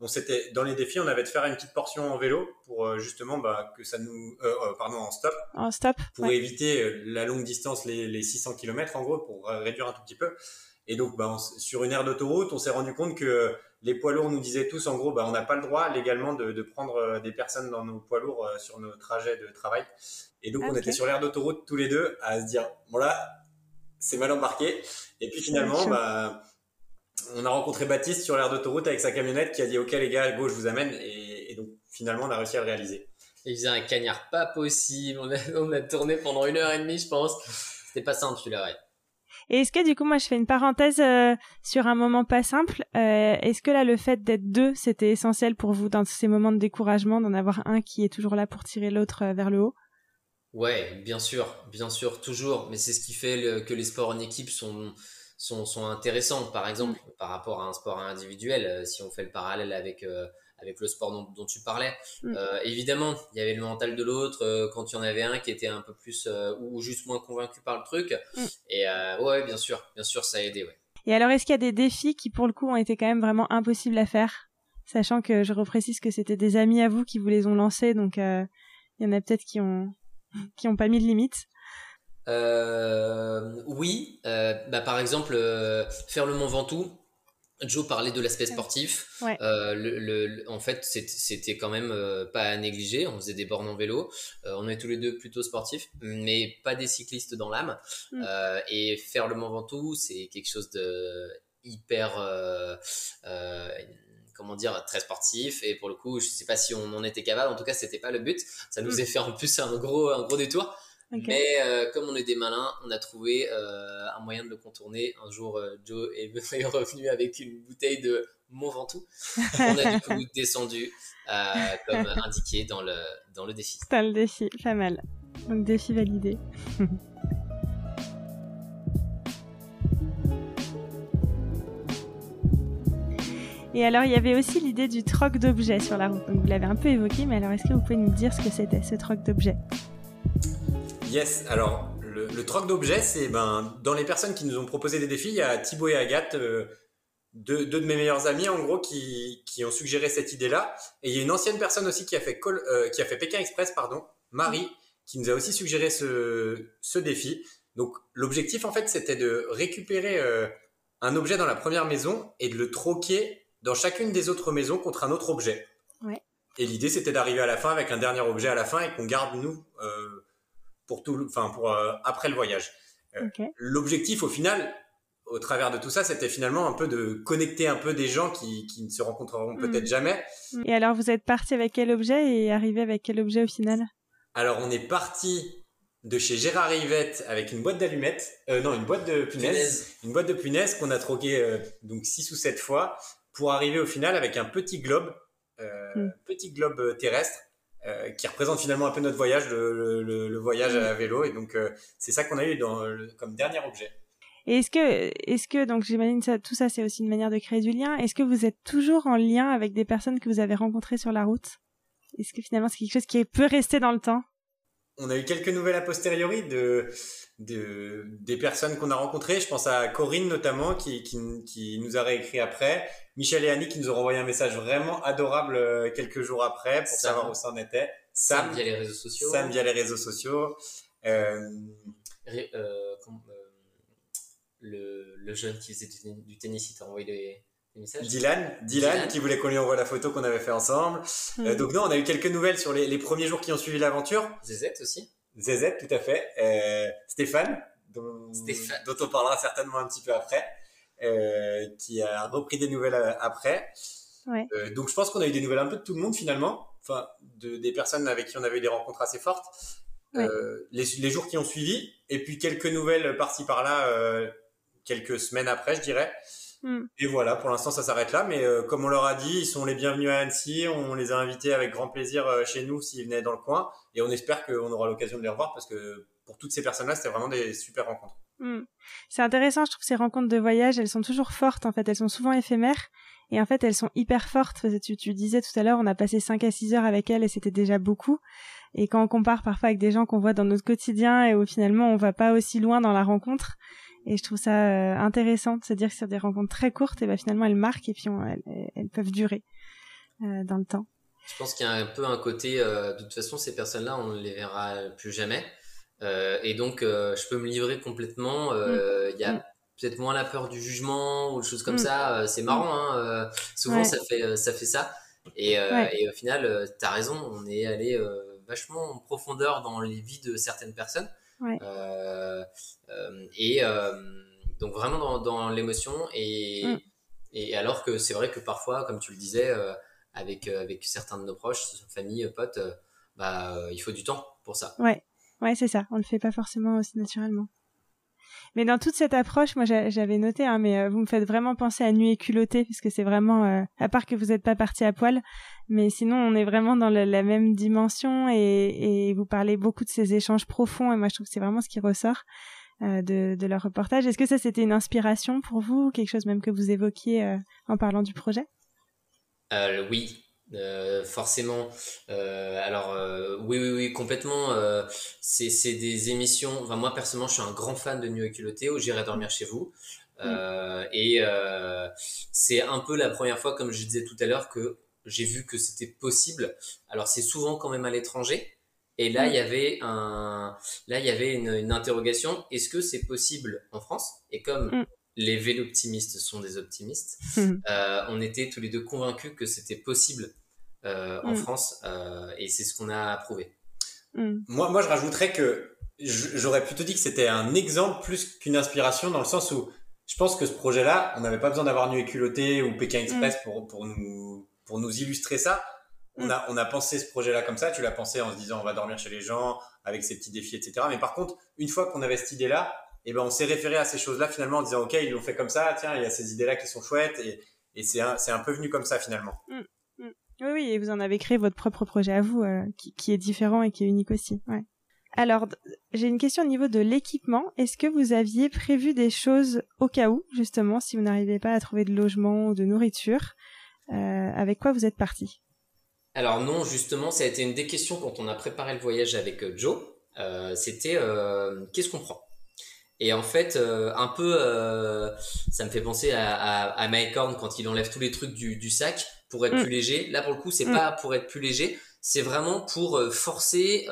On s'était dans les défis, on avait de faire une petite portion en vélo pour euh, justement bah, que ça nous, pardon, en stop, en stop, pour éviter la longue distance, les, les 600 km en gros, pour réduire un tout petit peu. Et donc, bah, sur une aire d'autoroute, on s'est rendu compte que les poids lourds nous disaient tous, en gros, bah, on n'a pas le droit légalement de, de, prendre euh, des personnes dans nos poids lourds euh, sur nos trajets de travail. Et donc, on était sur l'aire d'autoroute tous les deux à se dire, bon là, c'est mal embarqué. Et puis finalement, bah, on a rencontré Baptiste sur l'aire d'autoroute avec sa camionnette qui a dit, OK les gars, go, je vous amène. Et, et donc, finalement, on a réussi à le réaliser. Il faisait un cagnard pas possible. On a, *laughs* on a tourné pendant une heure et demie, je pense. C'était pas simple, celui-là, ouais. Et est-ce que du coup, moi, je fais une parenthèse euh, sur un moment pas simple. Euh, est-ce que là, le fait d'être deux, c'était essentiel pour vous dans ces moments de découragement, d'en avoir un qui est toujours là pour tirer l'autre euh, vers le haut? Ouais, bien sûr, bien sûr, toujours. Mais c'est ce qui fait que les sports en équipe sont sont, sont intéressants. Par exemple, mm. par rapport à un sport individuel, si on fait le parallèle avec avec le sport dont, tu parlais. Mm. Euh, évidemment, il y avait le mental de l'autre euh, quand il y en avait un qui était un peu plus euh, ou juste moins convaincu par le truc. Mm. Et ouais, bien sûr, bien sûr, ça a aidé. Ouais. Et alors, est-ce qu'il y a des défis qui, pour le coup, ont été quand même vraiment impossibles à faire, sachant que je reprécise que c'était des amis à vous qui vous les ont lancés, donc il y en a peut-être qui ont *laughs* qui ont pas mis de limite. oui, bah, par exemple, faire le Mont Ventoux, Joe parlait de l'aspect sportif. Euh, le, en fait, c'était quand même euh, pas à négliger. On faisait des bornes en vélo. Euh, on est tous les deux plutôt sportifs, mais pas des cyclistes dans l'âme. Mm. et faire le Mont Ventoux, c'est quelque chose de hyper comment dire très sportif et pour le coup je sais pas si on en était capable en tout cas c'était pas le but ça nous mm. a fait en plus un gros un gros détour mais euh, comme on est des malins, on a trouvé euh, un moyen de le contourner. Un jour, euh, Joe est *laughs* revenu avec une bouteille de Mont Ventoux. on a du coup *laughs* descendu comme indiqué dans le, dans le défi. Dans le défi, pas mal. Donc défi validé. *laughs* Et alors, il y avait aussi l'idée du troc d'objets sur la route. Donc, vous l'avez un peu évoqué, mais alors, est-ce que vous pouvez nous dire ce que c'était, ce troc d'objets? Yes, alors le, troc d'objets, c'est ben, dans les personnes qui nous ont proposé des défis, il y a Thibaut et Agathe, euh, deux, de mes meilleurs amis en gros, qui, qui ont suggéré cette idée-là. Et il y a une ancienne personne aussi qui a fait, euh, qui a fait Pékin Express, pardon, Marie, qui nous a aussi suggéré ce, ce défi. Donc l'objectif en fait, c'était de récupérer euh, un objet dans la première maison et de le troquer dans chacune des autres maisons contre un autre objet. Ouais. Et l'idée, c'était d'arriver à la fin avec un dernier objet à la fin et qu'on garde nous pour tout, enfin pour euh, après le voyage. Euh, l'objectif au final, au travers de tout ça, c'était finalement un peu de connecter un peu des gens qui, qui ne se rencontreront mm. peut-être jamais. Et alors, vous êtes parti avec quel objet et arrivé avec quel objet au final? Alors, on est parti de chez Gérard Rivette avec une boîte d'allumettes, euh, non, une boîte de punaises, une boîte de punaises qu'on a troqué donc six ou sept fois pour arriver au final avec un petit globe, mm. petit globe terrestre euh, qui représente finalement un peu notre voyage, le, le, le voyage à vélo. Et donc, euh, c'est ça qu'on a eu dans, comme dernier objet. Et est-ce que, est-ce que, donc j'imagine ça, tout ça, c'est aussi une manière de créer du lien. Est-ce que vous êtes toujours en lien avec des personnes que vous avez rencontrées sur la route? Est-ce que finalement c'est quelque chose qui peut rester dans le temps? On a eu quelques nouvelles a posteriori de, de des personnes qu'on a rencontrées. Je pense à Corinne notamment qui, qui, qui nous a réécrit après. Michel et Annie qui nous ont renvoyé un message vraiment adorable euh, quelques jours après pour savoir où ça en était. Sam, via les réseaux sociaux. Sam via les réseaux sociaux. Euh... Ré, euh, euh, le, le, jeune qui faisait du, tennis, il t'a envoyé des, Dylan, Dylan, qui voulait qu'on lui envoie la photo qu'on avait fait ensemble. Hmm. Euh, donc non, on a eu quelques nouvelles sur les, les premiers jours qui ont suivi l'aventure. Zezette aussi. Zezette, tout à fait. Stéphane, dont, Stéphane, dont on parlera certainement un petit peu après. Euh, qui a repris des nouvelles euh, après. Ouais. Euh, donc je pense qu'on a eu des nouvelles un peu de tout le monde finalement. enfin, de, des personnes avec qui on avait eu des rencontres assez fortes. Euh, les, les, jours qui ont suivi, et puis quelques nouvelles par-ci par-là, euh, quelques semaines après, je dirais. Hmm. Et voilà, pour l'instant, ça s'arrête là. Mais euh, comme on leur a dit, ils sont les bienvenus à Annecy. On les a invités avec grand plaisir euh, chez nous s'ils venaient dans le coin. Et on espère qu'on aura l'occasion de les revoir parce que pour toutes ces personnes-là, c'était vraiment des super rencontres. Hmm. C'est intéressant, je trouve ces rencontres de voyage, elles sont toujours fortes en fait, elles sont souvent éphémères et en fait elles sont hyper fortes. Tu, tu disais tout à l'heure, on a passé 5 à 6 heures avec elles et c'était déjà beaucoup. Et quand on compare parfois avec des gens qu'on voit dans notre quotidien et où finalement on va pas aussi loin dans la rencontre, et je trouve ça euh, intéressant de se dire que sur des rencontres très courtes, et ben finalement elles marquent et puis elles, peuvent durer euh, dans le temps. Je pense qu'il y a un peu un côté, euh, de toute façon, ces personnes-là, on ne les verra plus jamais. et donc, je peux me livrer complètement. Mm. Il y a mm. peut-être moins la peur du jugement ou des choses comme mm. ça. c'est marrant, hein, souvent ça, fait, ça fait ça. Et, et au final, tu as raison, on est allé vachement en profondeur dans les vies de certaines personnes. Euh, euh, et euh, donc vraiment dans, dans l'émotion et, mm. et alors que c'est vrai que parfois, comme tu le disais, avec, avec certains de nos proches, famille, potes, bah, il faut du temps pour ça. Ouais, ouais c'est ça. On le fait pas forcément aussi naturellement. Mais dans toute cette approche, moi j'avais noté, hein, mais vous me faites vraiment penser à Nuit et culotté, parce que c'est vraiment, à part que vous n'êtes pas parti à poil, mais sinon on est vraiment dans la, même dimension et, et, vous parlez beaucoup de ces échanges profonds et moi je trouve que c'est vraiment ce qui ressort euh, de, de, leur reportage. Est-ce que ça c'était une inspiration pour vous, quelque chose même que vous évoquiez euh, en parlant du projet? Euh, Oui, euh, forcément. Euh, alors euh, oui, oui, oui, complètement. c'est des émissions. Enfin, moi personnellement, je suis un grand fan de New Culotté où j'irai dormir chez vous. et c'est un peu la première fois, comme je disais tout à l'heure, que j'ai vu que c'était possible. Alors c'est souvent quand même à l'étranger. Et là, il y avait un, là, il y avait une, interrogation. Est-ce que c'est possible en France? Et comme mm. les véloptimistes sont des optimistes, mm. euh, on était tous les deux convaincus que c'était possible euh, en mm. France, euh, et c'est ce qu'on a approuvé. Moi, moi, je rajouterais que j'aurais plutôt dit que c'était un exemple plus qu'une inspiration, dans le sens où je pense que ce projet-là, on n'avait pas besoin d'avoir Nu culotté ou Pékin Express pour, pour nous pour nous illustrer ça, on, mm. a, on a pensé ce projet-là comme ça. Tu l'as pensé en se disant on va dormir chez les gens avec ces petits défis, etc. Mais par contre, une fois qu'on avait cette idée-là, eh ben, on s'est référé à ces choses-là finalement en disant ok, ils l'ont fait comme ça, tiens, il y a ces idées-là qui sont chouettes et, et c'est un, un, peu venu comme ça finalement. Oui, oui, et vous en avez créé votre propre projet à vous euh, qui, est différent et qui est unique aussi. Alors, j'ai une question au niveau de l'équipement. Est-ce que vous aviez prévu des choses au cas où, justement, si vous n'arrivez pas à trouver de logement ou de nourriture euh, avec quoi vous êtes parti? Alors non, justement, ça a été une des questions quand on a préparé le voyage avec euh, Joe. C'était qu'est-ce qu'on prend? Et en fait, un peu, ça me fait penser à, Mike Horn quand il enlève tous les trucs du, sac pour être mm. plus léger. Là, pour le coup, c'est mm. pas pour être plus léger, c'est vraiment pour forcer,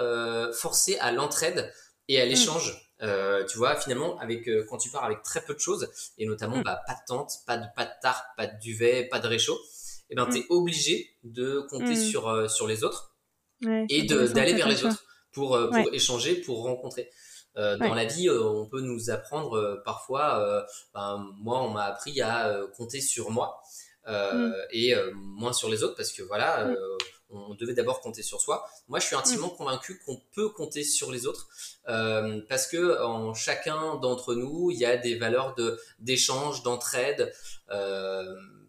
forcer à l'entraide et à mm. l'échange. tu vois, finalement, avec quand tu pars avec très peu de choses, et notamment bah, pas de tente, pas de pas de tarp, pas de duvet, pas de réchaud, eh ben, mm. tu es obligé de compter mm. sur, euh, sur les autres et d'aller vers les autres pour, euh, pour échanger, pour rencontrer. Euh, dans la vie, on peut nous apprendre parfois, ben, moi on m'a appris à compter sur moi mm. et moins sur les autres parce que voilà, on devait d'abord compter sur soi. Moi, je suis intimement convaincu qu'on peut compter sur les autres parce que en chacun d'entre nous, il y a des valeurs de d'échange, d'entraide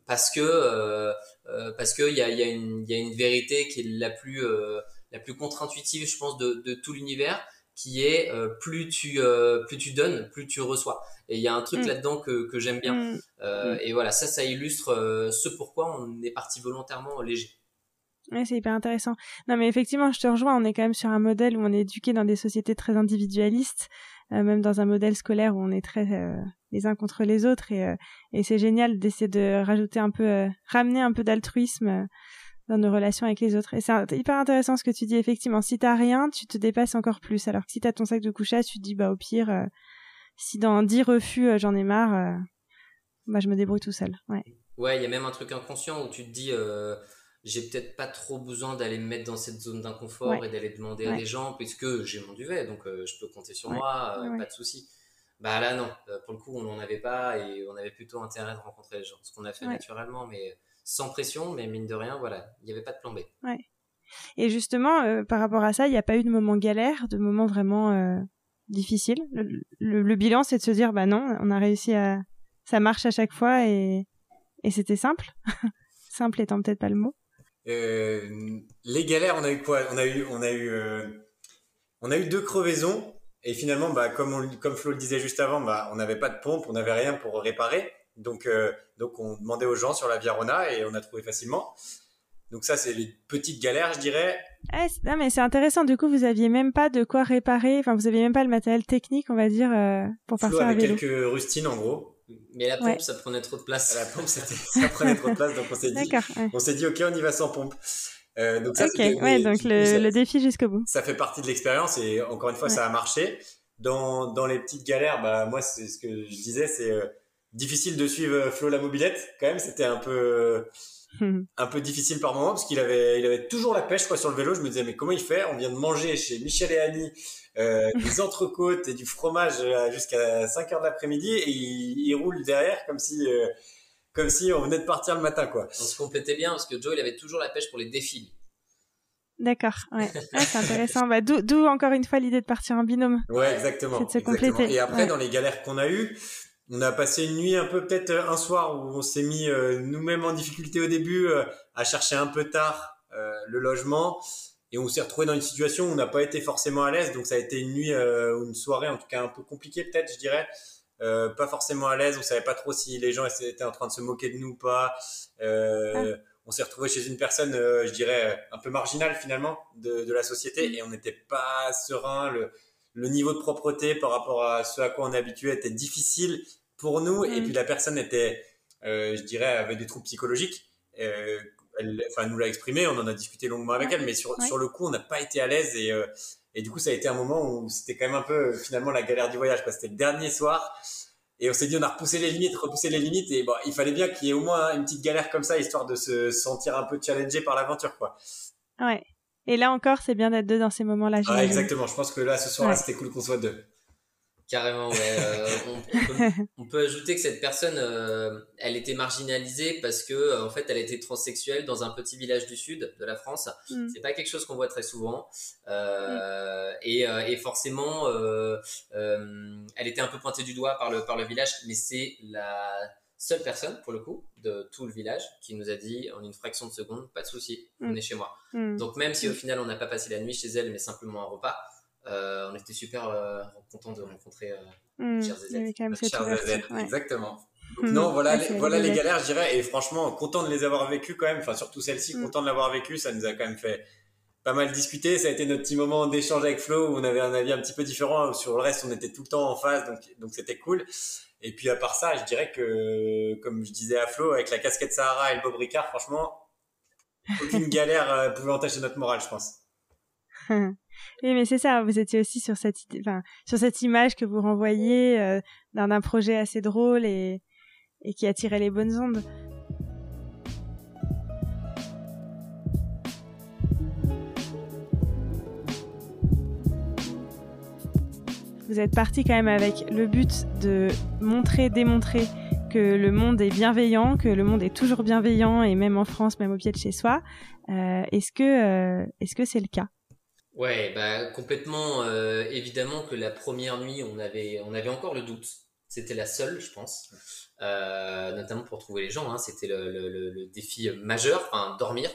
parce que euh, euh, parce que il y a, y, a une, y a une vérité qui est la plus euh, la plus contre-intuitive, je pense, de, de tout l'univers, qui est plus tu plus tu donnes, plus tu reçois. Et il y a un truc mm. là-dedans que, que j'aime bien. Mm. Mm. Et voilà, ça, ça illustre ce pourquoi on est parti volontairement léger. Ouais, c'est hyper intéressant. Non, mais effectivement, je te rejoins. On est quand même sur un modèle où on est éduqué dans des sociétés très individualistes, même dans un modèle scolaire où on est très les uns contre les autres et, euh, et c'est génial d'essayer de rajouter un peu, euh, ramener un peu d'altruisme euh, dans nos relations avec les autres. Et c'est hyper intéressant ce que tu dis, effectivement. Si t'as rien, tu te dépasses encore plus. Alors que si t'as ton sac de couchage, tu te dis, bah, au pire, si dans dix refus, j'en ai marre, bah, je me débrouille tout seul. Ouais. Ouais, il y a même un truc inconscient où tu te dis, j'ai peut-être pas trop besoin d'aller me mettre dans cette zone d'inconfort et d'aller demander à des gens, puisque j'ai mon duvet, donc je peux compter sur moi, pas de souci. Bah là, non. Euh, pour le coup, on n'en avait pas et on avait plutôt intérêt de rencontrer les gens. Ce qu'on a fait naturellement, mais sans pression, mais mine de rien, voilà, il n'y avait pas de plan B. Ouais. Et justement, par rapport à ça, il n'y a pas eu de moment galère, de moment vraiment difficile? Le, bilan, c'est de se dire, bah non, on a réussi à, ça marche à chaque fois et, et c'était simple. *laughs* simple étant peut-être pas le mot. Euh, les galères, on a eu quoi? On a eu, on a eu, euh, on a eu deux crevaisons et finalement, bah, comme on, comme Flo le disait juste avant, bah, on n'avait pas de pompe, on n'avait rien pour réparer. Donc, euh, donc on demandait aux gens sur la Via Rona et on a trouvé facilement. Donc ça, c'est les petites galères, je dirais. Ah, non, mais c'est intéressant. Du coup, vous aviez même pas de quoi réparer. Enfin, vous aviez même pas le matériel technique, on va dire, euh, pour Flo partir avec à vélo. quelques rustines, en gros. Mais la pompe, ça prenait trop de place. La pompe, *laughs* ça prenait trop de place, donc on s'est dit, on s'est dit, ok, on y va sans pompe. Euh, donc ça, ok, ouais, donc le, le défi jusqu'au bout. Ça fait partie de l'expérience et encore une fois, ça a marché. Dans, dans les petites galères, bah moi, c'est ce que je disais, c'est euh, difficile de suivre Flo la mobilette. Quand même, c'était un peu *laughs* un peu difficile par moment parce qu'il avait, il avait toujours la pêche quoi sur le vélo. Je me disais mais comment il fait? On vient de manger chez Michel et Annie euh, des *laughs* entrecôtes et du fromage euh, jusqu'à 5 heures de l'après-midi et il, roule derrière comme si euh, comme si on venait de partir le matin quoi. On se complétait bien parce que Joe il avait toujours la pêche pour les défis. D'accord, ouais. *laughs* c'est intéressant. Bah, d'où encore une fois l'idée de partir en binôme. Ouais, exactement. C'est de se compléter. Et après, dans les galères qu'on a eues, on a passé une nuit un peu peut-être euh, un soir où on s'est mis euh, nous-mêmes en difficulté au début euh, à chercher un peu tard le logement. Et on s'est retrouvé dans une situation où on n'a pas été forcément à l'aise. Donc ça a été une nuit ou une soirée en tout cas un peu compliquée peut-être je dirais. Pas forcément à l'aise. On savait pas trop si les gens étaient en train de se moquer de nous ou pas. Ah. on s'est retrouvé chez une personne je dirais un peu marginale finalement de, de la société. Mm. et on n'était pas serein. Le le niveau de propreté par rapport à ce à quoi on est habitué était difficile pour nous. Et mm. puis la personne était, euh, je dirais, avait des troubles psychologiques. Euh, elle, enfin, nous l'a exprimé, on en a discuté longuement avec elle, mais sur, sur le coup, on n'a pas été à l'aise et, euh, et du coup, ça a été un moment où c'était quand même un peu finalement la galère du voyage. C'était le dernier soir et on s'est dit, on a repoussé les limites, repoussé les limites et bon, il fallait bien qu'il y ait au moins une petite galère comme ça, histoire de se sentir un peu challengé par l'aventure, quoi. Ouais. Et là encore, c'est bien d'être deux dans ces moments-là. Ah, exactement. Je pense que là, ce soir, c'était cool qu'on soit deux. Carrément, ouais. Euh, *laughs* on, peut, ajouter que cette personne, euh, elle était marginalisée parce que, euh, en fait, elle était transsexuelle dans un petit village du sud de la France. Mm. C'est pas quelque chose qu'on voit très souvent. Mm. et, et, forcément, elle était un peu pointée du doigt par le, par le village, mais c'est la seule personne, pour le coup, de tout le village, qui nous a dit en une fraction de seconde, pas de souci, on mm. est chez moi. Mm. Donc même si au final on n'a pas passé la nuit chez elle, mais simplement un repas, euh, on était super euh, content de rencontrer euh, mm. exactement. non, voilà, les, voilà les galères, je dirais, et franchement, content de les avoir vécues quand même, enfin surtout celle-ci, content de l'avoir vécue, ça nous a quand même fait pas mal discuter, ça a été notre petit moment d'échange avec Flo où on avait un avis un petit peu différent, sur le reste on était tout le temps en phase, donc donc c'était cool. Et puis à part ça, je dirais que, comme je disais à Flo, avec la casquette Sahara et le Bob Ricard, franchement, aucune galère euh, pouvait entacher notre morale, je pense. oui, mais c'est ça. Vous étiez aussi sur cette, image que vous renvoyez euh, d'un projet assez drôle et qui attirait les bonnes ondes. Vous êtes parti quand même avec le but de montrer, démontrer que le monde est bienveillant, que le monde est toujours bienveillant et même en France, même au pied de chez soi. Euh, est-ce que euh, est-ce que c'est le cas? Ouais, bah complètement. Euh, évidemment que la première nuit, on avait on avait encore le doute. C'était la seule, je pense, notamment pour trouver les gens. Hein. C'était le, défi majeur, enfin dormir.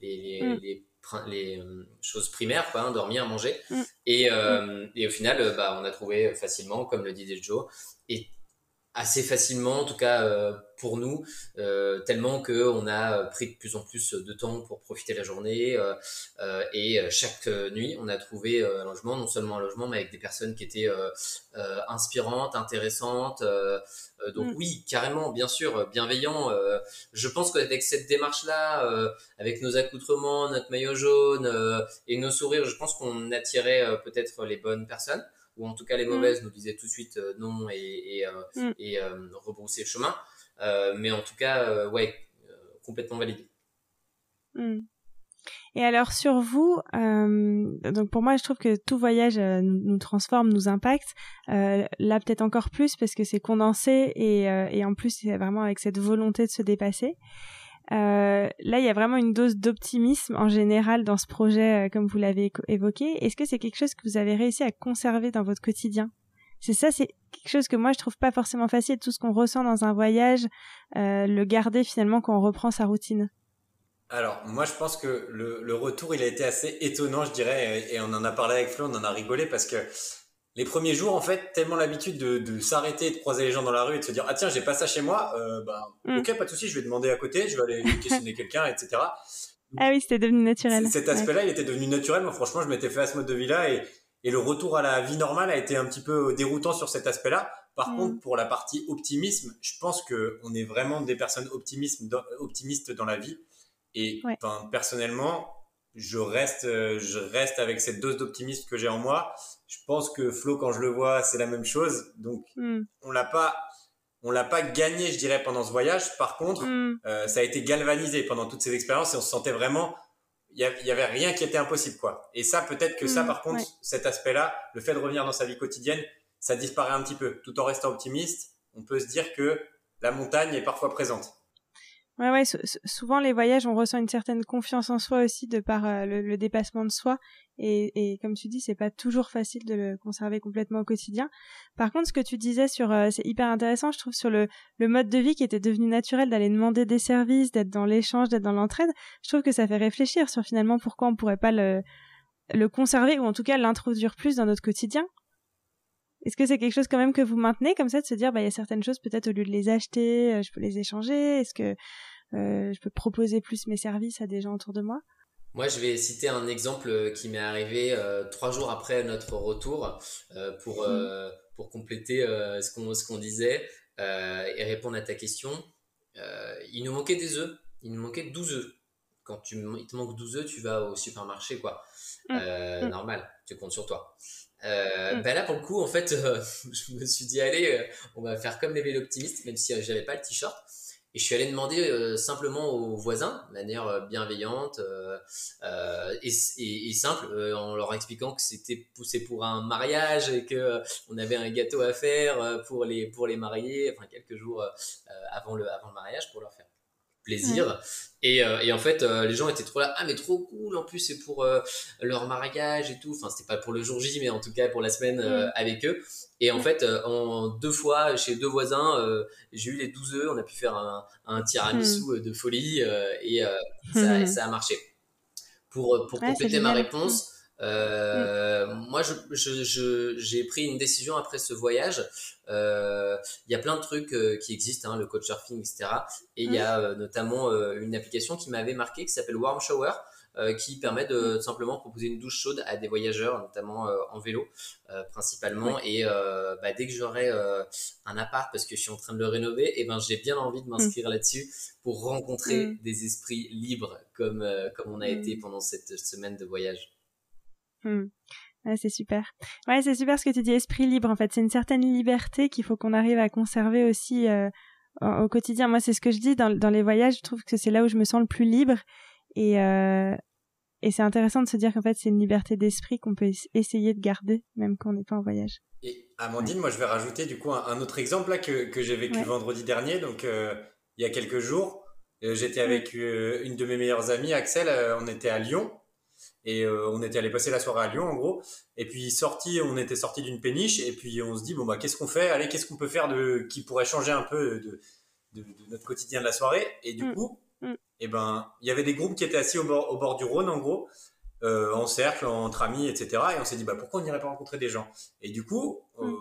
les, mm les euh, choses primaires, quoi, hein, dormir, manger. Mm. Et, euh, et, au final, euh, bah, on a trouvé facilement, comme le disait Joe, et assez facilement, en tout cas euh, pour nous, euh, tellement qu'on a pris de plus en plus de temps pour profiter de la journée. Euh, et chaque nuit, on a trouvé un logement, non seulement un logement, mais avec des personnes qui étaient inspirantes, intéressantes. donc mm. oui, carrément, bien sûr, bienveillant. je pense qu'avec cette démarche-là, avec nos accoutrements, notre maillot jaune et nos sourires, je pense qu'on attirait peut-être les bonnes personnes ou en tout cas les mm. mauvaises nous disaient tout de suite euh, non et, et, euh, mm. euh, rebrousser le chemin. mais en tout cas, ouais, complètement validé. Mm. Et alors sur vous, donc pour moi je trouve que tout voyage nous, transforme, nous impacte. là peut-être encore plus parce que c'est condensé et, et en plus c'est vraiment avec cette volonté de se dépasser. Euh, là, il y a vraiment une dose d'optimisme en général dans ce projet, euh, comme vous l'avez évoqué. Est-ce que c'est quelque chose que vous avez réussi à conserver dans votre quotidien? C'est ça, c'est quelque chose que moi je trouve pas forcément facile. Tout ce qu'on ressent dans un voyage, euh, le garder finalement quand on reprend sa routine. Alors, moi, je pense que le, le, retour, il a été assez étonnant, je dirais, et on en a parlé avec Flo, on en a rigolé parce que les premiers jours, en fait, tellement l'habitude de, de s'arrêter, de croiser les gens dans la rue et de se dire ah tiens j'ai pas ça chez moi, euh, bah, mm. ok pas de souci, je vais demander à côté, je vais aller *laughs* questionner quelqu'un, etc. Ah oui, c'était devenu naturel. Cet aspect-là, il était devenu naturel. Moi, franchement, je m'étais fait à ce mode de vie-là et, et le retour à la vie normale a été un petit peu déroutant sur cet aspect-là. Par mm. contre, pour la partie optimisme, je pense que on est vraiment des personnes optimistes dans, optimistes dans la vie. Et personnellement, je reste, je reste avec cette dose d'optimisme que j'ai en moi je pense que Flo, quand je le vois, c'est la même chose. Donc, hmm. on l'a pas, on l'a pas gagné, je dirais, pendant ce voyage. Par contre, hmm. euh, ça a été galvanisé pendant toutes ces expériences et on se sentait vraiment, il y, avait rien qui était impossible, quoi. Et ça, peut-être que ça, hmm. par contre, cet aspect-là, le fait de revenir dans sa vie quotidienne, ça disparaît un petit peu. Tout en restant optimiste, on peut se dire que la montagne est parfois présente. Ouais, ouais. souvent les voyages, on ressent une certaine confiance en soi aussi de par euh, le, dépassement de soi. Et, et comme tu dis, c'est pas toujours facile de le conserver complètement au quotidien. Par contre, ce que tu disais sur, euh, c'est hyper intéressant, je trouve, sur le, le mode de vie qui était devenu naturel d'aller demander des services, d'être dans l'échange, d'être dans l'entraide. Je trouve que ça fait réfléchir sur finalement pourquoi on pourrait pas le, le conserver ou en tout cas l'introduire plus dans notre quotidien. Est-ce que c'est quelque chose quand même que vous maintenez comme ça de se dire bah il y a certaines choses peut-être au lieu de les acheter, euh, je peux les échanger? Est-ce que euh, je peux proposer plus mes services à des gens autour de moi? Moi, je vais citer un exemple euh, qui m'est arrivé trois jours après notre retour pour mhm. pour compléter ce qu'on ce qu'on disait et répondre à ta question. il nous manquait des œufs. Il nous manquait 12 œufs. Quand tu, il te manque 12 œufs, tu vas au supermarché, quoi. Mm. Mm. Normal, tu comptes sur toi. Euh, ben là pour le coup en fait *laughs* euh, je me suis dit allez euh, on va faire comme les vélos optimistes même si j'avais pas le t-shirt. Et je suis allé demander simplement aux voisins de manière bienveillante et, et, simple en leur expliquant que c'était poussé pour un mariage et que on avait un gâteau à faire pour les pour les mariés enfin quelques jours avant le avant le mariage pour leur faire plaisir. Et, euh, et, en fait, euh, les gens étaient trop là, ah mais trop cool, en plus c'est pour euh, leur mariage et tout. Enfin, c'était pas pour le jour J, mais en tout cas pour la semaine avec eux. Et en fait, en deux fois, chez deux voisins, j'ai eu les 12 œufs, on a pu faire un, un tiramisu hmm. de folie et ça, hmm. ça, a marché. Pour, pour compléter ma réponse, euh, moi, j'ai je, je, pris une décision après ce voyage. Euh, il y a plein de trucs euh, qui existent, hein, le couchsurfing, etc. Et il y a euh, notamment une application qui m'avait marqué qui s'appelle Warm Shower. qui permet de simplement proposer une douche chaude à des voyageurs, notamment en vélo principalement. Et bah, dès que j'aurai un appart, parce que je suis en train de le rénover, et eh ben j'ai bien envie de m'inscrire mm. là-dessus pour rencontrer mm. des esprits libres comme comme on a mm. été pendant cette semaine de voyage. Hmm. c'est super. Ouais, c'est super ce que tu dis, esprit libre en fait. C'est une certaine liberté qu'il faut qu'on arrive à conserver aussi euh, au, quotidien. Moi, c'est ce que je dis dans, dans, les voyages. Je trouve que c'est là où je me sens le plus libre. Et, euh, et c'est intéressant de se dire qu'en fait, c'est une liberté d'esprit qu'on peut essayer de garder, même quand on n'est pas en voyage. Et Amandine, moi, je vais rajouter du coup un, autre exemple là que, que j'ai vécu vendredi dernier, donc euh, il y a quelques jours. J'étais avec une de mes meilleures amies, Axel. on était à Lyon et euh, on était allé passer la soirée à Lyon, en gros. Et puis, sorti, on était sorti d'une péniche. Et puis, on se dit, bon, bah, qu'est-ce qu'on fait? Allez, qu'est-ce qu'on peut faire de, qui pourrait changer un peu de, de, notre quotidien de la soirée? Et du mm. coup, mm. Eh ben, il y avait des groupes qui étaient assis au bord, au bord du Rhône, en gros, euh, en cercle, entre amis, etc. Et on s'est dit, bah, pourquoi on n'irait pas rencontrer des gens? Et du coup, mm. euh,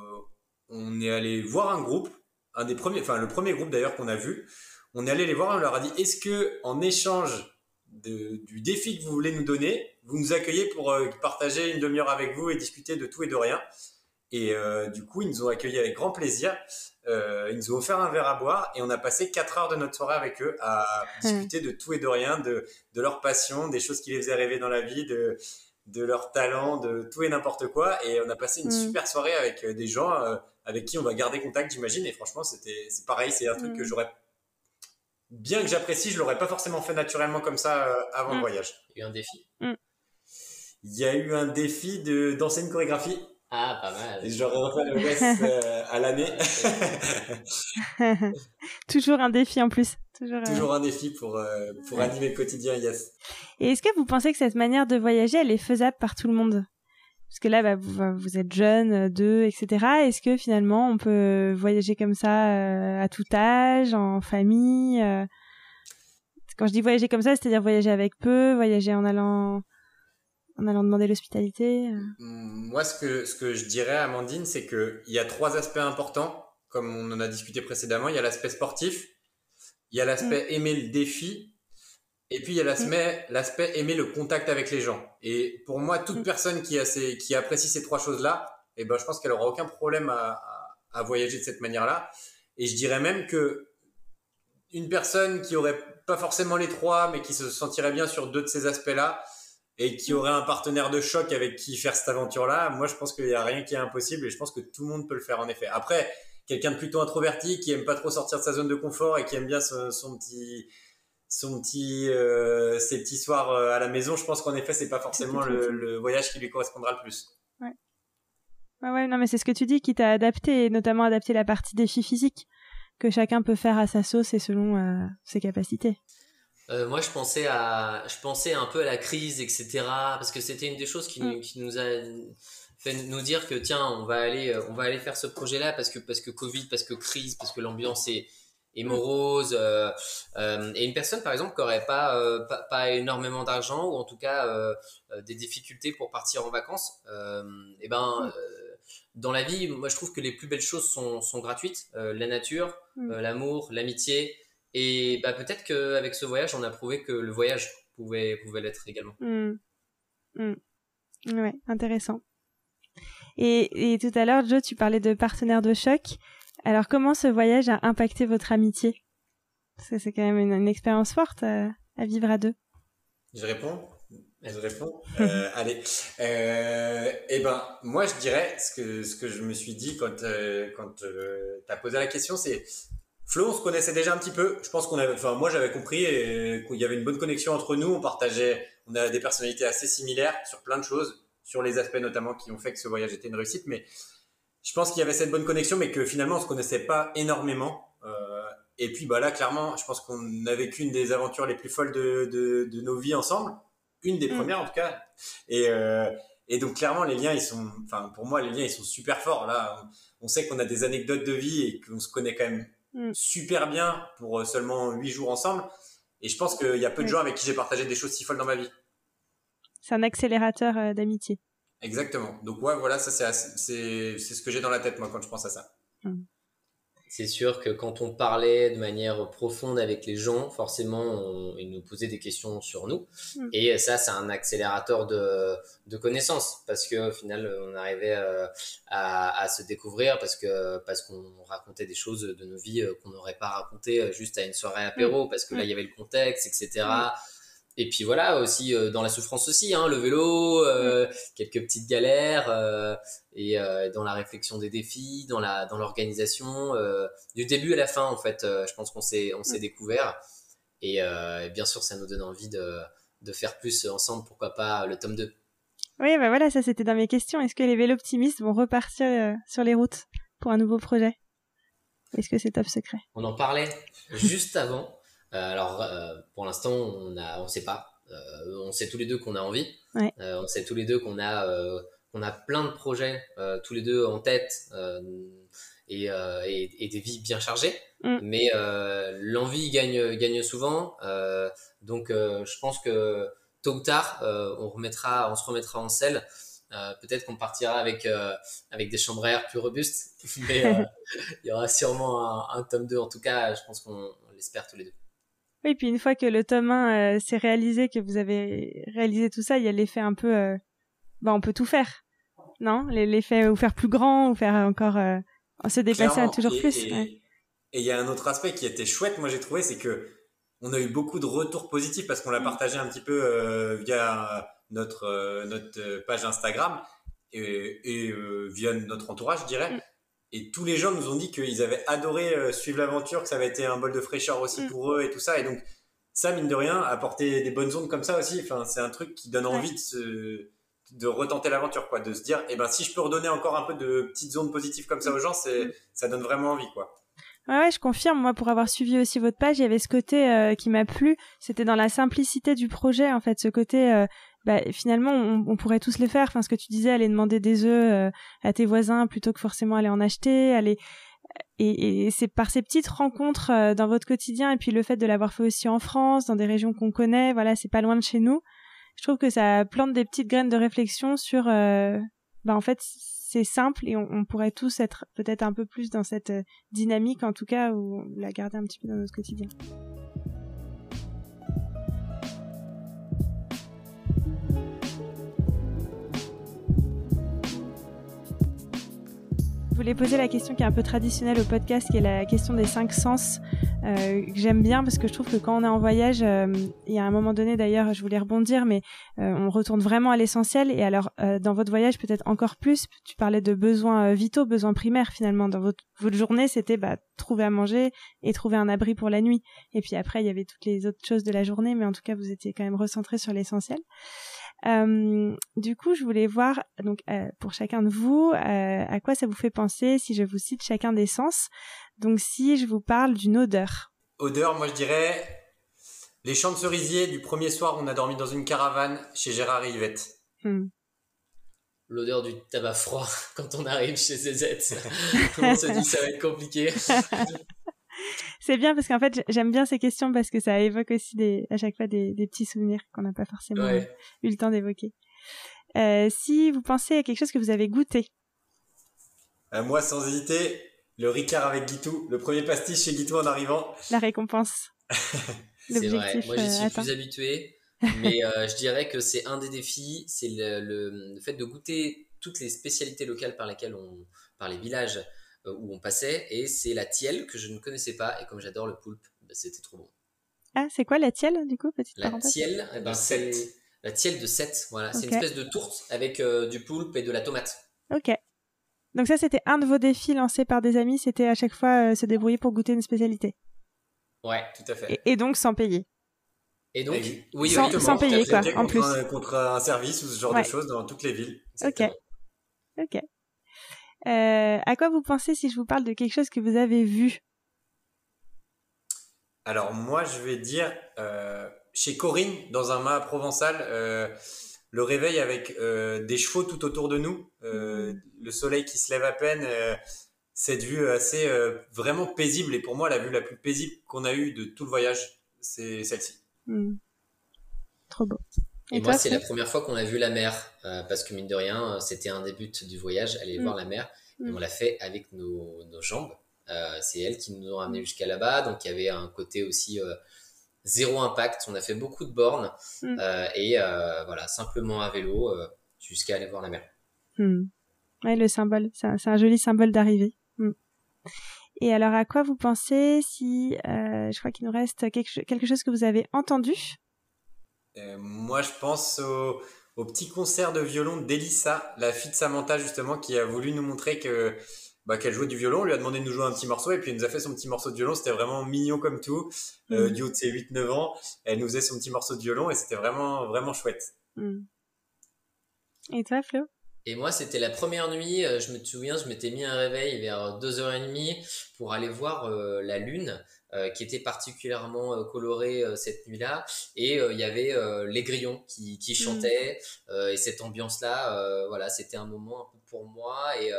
on est allé voir un groupe, un des premiers, enfin, le premier groupe d'ailleurs qu'on a vu. On est allé les voir et on leur a dit, est-ce que, en échange du défi que vous voulez nous donner, vous nous accueillez pour euh, partager une demi-heure avec vous et discuter de tout et de rien. Et euh, du coup, ils nous ont accueillis avec grand plaisir. Euh, ils nous ont offert un verre à boire et on a passé quatre heures de notre soirée avec eux à discuter de tout et de rien, de, de leur passion, des choses qui les faisaient rêver dans la vie, de, de leur talent, de tout et n'importe quoi. Et on a passé une mm. super soirée avec des gens avec qui on va garder contact, j'imagine. Et franchement, c'était c'est pareil, c'est un truc que mm. j'aurais bien que j'apprécie, je l'aurais pas forcément fait naturellement comme ça avant le mm. voyage. Il y a eu un défi il y a eu un défi de danser une chorégraphie Ah, pas mal. Et j'aurais refait le West *laughs* euh, à l'année. *laughs* Toujours un défi en plus. Toujours, Toujours un défi pour, euh, pour animer le quotidien, yes. Et est-ce que vous pensez que cette manière de voyager, elle est faisable par tout le monde? Parce que là, bah, vous, vous, êtes jeune, deux, etc. Est-ce que finalement, on peut voyager comme ça euh, à tout âge, en famille Quand je dis voyager comme ça, c'est-à-dire voyager avec peu, voyager en allant en allant demander l'hospitalité euh? Moi, ce que, ce que je dirais, Amandine, c'est qu'il y a trois aspects importants, comme on en a discuté précédemment. Il y a l'aspect sportif, il y a l'aspect mm. aimer le défi, et puis il y a l'aspect, mm. l'aspect aimer le contact avec les gens. Et pour moi, toute mm. personne qui, a ces, qui apprécie ces trois choses-là, eh ben, je pense qu'elle aura aucun problème à, à, voyager de cette manière-là. Et je dirais même que une personne qui aurait pas forcément les trois, mais qui se sentirait bien sur deux de ces aspects-là, et qui aurait un partenaire de choc avec qui faire cette aventure-là, moi je pense qu'il n'y a rien qui est impossible et je pense que tout le monde peut le faire en effet. Après, quelqu'un de plutôt introverti qui aime pas trop sortir de sa zone de confort et qui aime bien son, petit son petit euh, ses petits soirs euh, à la maison, je pense qu'en effet c'est pas forcément le, voyage qui lui correspondra le plus. Ouais. Ouais, ouais non mais c'est ce que tu dis qui t'a adapté et notamment adapté la partie défi physique que chacun peut faire à sa sauce et selon euh, ses capacités. Euh, moi, je pensais à, je pensais un peu à la crise, etc. Parce que c'était une des choses qui, mm. qui, nous a fait nous dire que tiens, on va aller, on va aller faire ce projet-là parce que parce que Covid, parce que crise, parce que l'ambiance est, mm. morose. Euh, euh, et une personne, par exemple, qui aurait pas, euh, pas, pas énormément d'argent ou en tout cas des difficultés pour partir en vacances, et eh ben. Mm. dans la vie, moi je trouve que les plus belles choses sont, sont gratuites. la nature, l'amour, l'amitié, et bah, peut-être qu'avec ce voyage, on a prouvé que le voyage pouvait, pouvait l'être également. Mmh. Mmh. Ouais, intéressant. Et, et, tout à l'heure, Joe, tu parlais de partenaire de choc. Alors, comment ce voyage a impacté votre amitié? C'est quand même une, expérience forte à, vivre à deux. Je réponds je réponds. *laughs* Euh, allez. Euh, eh ben, moi, je dirais ce que ce que je me suis dit quand euh, quand euh, tu as posé la question, c'est Flo, on se connaissait déjà un petit peu. Je pense qu'on avait, enfin, moi, j'avais compris qu'il y avait une bonne connexion entre nous. On partageait, on a des personnalités assez similaires sur plein de choses, sur les aspects notamment qui ont fait que ce voyage était une réussite. Mais je pense qu'il y avait cette bonne connexion, mais que finalement, on se connaissait pas énormément. Euh, et puis, bah là, clairement, je pense qu'on a vécu une des aventures les plus folles de, de, de nos vies ensemble. Une des mm. premières, en tout cas. Et, euh, et donc, clairement, les liens, ils sont, enfin, pour moi, les liens, ils sont super forts. Là, on sait qu'on a des anecdotes de vie et qu'on se connaît quand même Mm. super bien pour euh, seulement huit jours ensemble. Et je pense qu'il y a peu de gens avec qui j'ai partagé des choses si folles dans ma vie. C'est un accélérateur d'amitié. Exactement. Donc ouais, voilà, ça c'est ce que j'ai dans la tête moi quand je pense à ça. Mm c'est sûr que quand on parlait de manière profonde avec les gens, forcément, ils nous posaient des questions sur nous. Mm. Et ça, c'est un accélérateur de, de connaissances parce que au final, on arrivait euh, à, à, se découvrir parce que parce qu'on racontait des choses de nos vies euh, qu'on n'aurait pas racontées euh, juste à une soirée apéro mm. parce que là, il y avait le contexte, etc. Et puis voilà aussi euh, dans la souffrance aussi, hein, le vélo, euh, mm. quelques petites galères euh, et dans la réflexion des défis, dans la dans l'organisation, du début à la fin en fait. je pense qu'on s'est on s'est mm. découvert et, et, bien sûr ça nous donne envie de de faire plus ensemble. Pourquoi pas le tome 2 Oui, bah voilà, ça c'était dans mes questions. Est-ce que les vélos optimistes vont repartir sur les routes pour un nouveau projet? Est-ce que c'est top secret? On en parlait juste avant. Euh, alors, euh, pour l'instant, on ne on sait pas. Euh, on sait tous les deux qu'on a envie. on sait tous les deux qu'on a, qu'on a plein de projets, tous les deux en tête. Et, et, des vies bien chargées. Mm. Mais l'envie gagne, gagne souvent. donc je pense que tôt ou tard, on, remettra, on se remettra en selle. Peut-être qu'on partira avec, avec des chambres à air plus robustes. *laughs* Mais *laughs* il y aura sûrement un, un, tome 2. En tout cas, je pense qu'on l'espère tous les deux. Oui, puis une fois que le tome 1 euh, s'est réalisé, que vous avez réalisé tout ça, il y a l'effet un peu... Euh, bah, on peut tout faire, non? L'effet ou faire plus grand, ou faire encore... Euh, se dépasser à toujours plus. Et il y a un autre aspect qui était chouette, moi j'ai trouvé, c'est que on a eu beaucoup de retours positifs parce qu'on l'a mm. partagé un petit peu via notre, notre page Instagram et, et via notre entourage, je dirais. Mm. Et tous les gens nous ont dit qu'ils avaient adoré euh, suivre l'aventure, que ça avait été un bol de fraîcheur aussi mm. pour eux et tout ça. Et donc, ça, mine de rien, apporter des bonnes ondes comme ça aussi, enfin, c'est un truc qui donne envie de se, de retenter l'aventure, quoi, de se dire, eh ben, si je peux redonner encore un peu de petites zones positives comme ça aux gens, c'est, ça donne vraiment envie, quoi. Ouais, ouais, je confirme. Moi, pour avoir suivi aussi votre page, il y avait ce côté euh, qui m'a plu. C'était dans la simplicité du projet, en fait, ce côté. Euh, bah, finalement, on, pourrait tous les faire. Enfin, ce que tu disais, aller demander des œufs euh, à tes voisins plutôt que forcément aller en acheter, aller. Et, c'est par ces petites rencontres dans votre quotidien et puis le fait de l'avoir fait aussi en France, dans des régions qu'on connaît, voilà, c'est pas loin de chez nous. Je trouve que ça plante des petites graines de réflexion sur, bah, en fait, c'est simple et on, pourrait tous être peut-être un peu plus dans cette euh, dynamique, en tout cas, ou la garder un petit peu dans notre quotidien. Voulais poser la question qui est un peu traditionnelle au podcast, qui est la question des cinq sens, euh, que j'aime bien parce que je trouve que quand on est en voyage, euh, il y a un moment donné d'ailleurs, je voulais rebondir, mais euh, on retourne vraiment à l'essentiel. Et alors, euh, dans votre voyage, peut-être encore plus, tu parlais de besoins vitaux, besoins primaires finalement. Dans votre, votre journée, c'était bah, trouver à manger et trouver un abri pour la nuit. Et puis après, il y avait toutes les autres choses de la journée, mais en tout cas, vous étiez quand même recentré sur l'essentiel. Euh, du coup, je voulais voir donc euh, pour chacun de vous euh, à quoi ça vous fait penser si je vous cite chacun des sens. Donc si je vous parle d'une odeur. Odeur, moi je dirais les champs de cerisier du premier soir où on a dormi dans une caravane chez Gérard et Yvette. Hmm. L'odeur du tabac froid *laughs* quand on arrive chez ZZ. on se dit ça va être compliqué? *laughs* *laughs* c'est bien parce qu'en fait j'aime bien ces questions parce que ça évoque aussi des, à chaque fois des, petits souvenirs qu'on n'a pas forcément euh, eu le temps d'évoquer. Euh, si vous pensez à quelque chose que vous avez goûté. Euh, moi, sans hésiter, le Ricard avec Guitou, le premier pastis chez Guitou en arrivant. La récompense. *laughs* c'est vrai, moi j'y suis plus habitué, mais je dirais que c'est un des défis, c'est le, le, fait de goûter toutes les spécialités locales par lesquelles on, par les villages où on passait et c'est la tielle que je ne connaissais pas et comme j'adore le poulpe, bah, c'était trop bon. Ah, c'est quoi la tielle du coup petite La tielle, eh ben, c'est la tielle de 7, voilà, c'est une espèce de tourte avec euh, du poulpe et de la tomate. OK. Donc ça c'était un de vos défis lancés par des amis, c'était à chaque fois euh, se débrouiller pour goûter une spécialité. Ouais, tout à fait. Et, donc sans payer. Et donc, oui, sans, sans payer quoi, en plus. contre un service ou ce genre de choses dans toutes les villes. Ok. Ok. Euh, à quoi vous pensez si je vous parle de quelque chose que vous avez vu? Alors moi, je vais dire euh, chez Corinne, dans un mât provençal, euh, le réveil avec des chevaux tout autour de nous, le soleil qui se lève à peine, cette vue assez vraiment paisible. Et pour moi, la vue la plus paisible qu'on a eue de tout le voyage, c'est celle-ci. Hmm. Trop beau. Et, moi, c'est la première fois qu'on a vu la mer, euh, parce que mine de rien, euh, c'était un des buts du voyage, aller mm. voir la mer. Et mm. on l'a fait avec nos, nos jambes. Euh, c'est elles qui nous ont ramenés jusqu'à là-bas. Donc il y avait un côté aussi euh, zéro impact. On a fait beaucoup de bornes. Mm. Et voilà, simplement à vélo jusqu'à aller voir la mer. Ouais, le symbole, c'est un, un, joli symbole d'arrivée. Et alors, à quoi vous pensez si, je crois qu'il nous reste quelque, quelque chose que vous avez entendu? Euh, moi, je pense au, petit concert de violon d'Elissa, la fille de Samantha, justement, qui a voulu nous montrer que bah, qu'elle jouait du violon. On lui a demandé de nous jouer un petit morceau et puis elle nous a fait son petit morceau de violon. C'était vraiment mignon comme tout. Euh, mm. du haut de ses 8-9 ans, elle nous faisait son petit morceau de violon et c'était vraiment, vraiment chouette. Mm. Et toi, Flo? Et moi, c'était la première nuit, euh, je me souviens, je m'étais mis un réveil vers 2h30 pour aller voir la lune. Euh, qui était particulièrement euh, coloré euh, cette nuit-là. Et il y avait les grillons qui, qui mm. chantaient. et cette ambiance-là, voilà, c'était un moment un peu pour moi. Et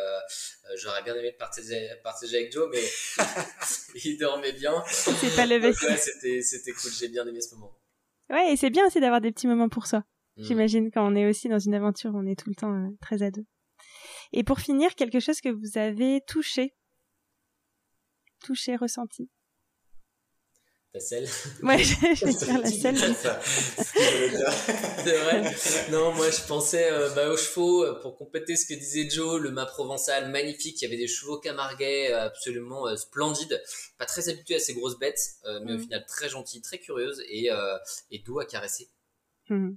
j'aurais bien aimé partager, partager avec Joe, mais *laughs* il dormait bien. C'est pas levé. Ouais, c'était, c'était cool. J'ai bien aimé ce moment. Ouais, et c'est bien aussi d'avoir des petits moments pour soi. Mm. J'imagine quand on est aussi dans une aventure, on est tout le temps très à deux. Et pour finir, quelque chose que vous avez touché, touché, ressenti. Ta selle Ouais, *laughs* je vais dire la selle. c'est *laughs* vrai. Non, moi je pensais euh, bah, aux chevaux, euh, pour compléter ce que disait Joe, le mât provençal magnifique, il y avait des chevaux camarguais euh, absolument splendides, pas très habitués à ces grosses bêtes, mais au mm. final très gentils, très curieuses et, et doux à caresser. Mm.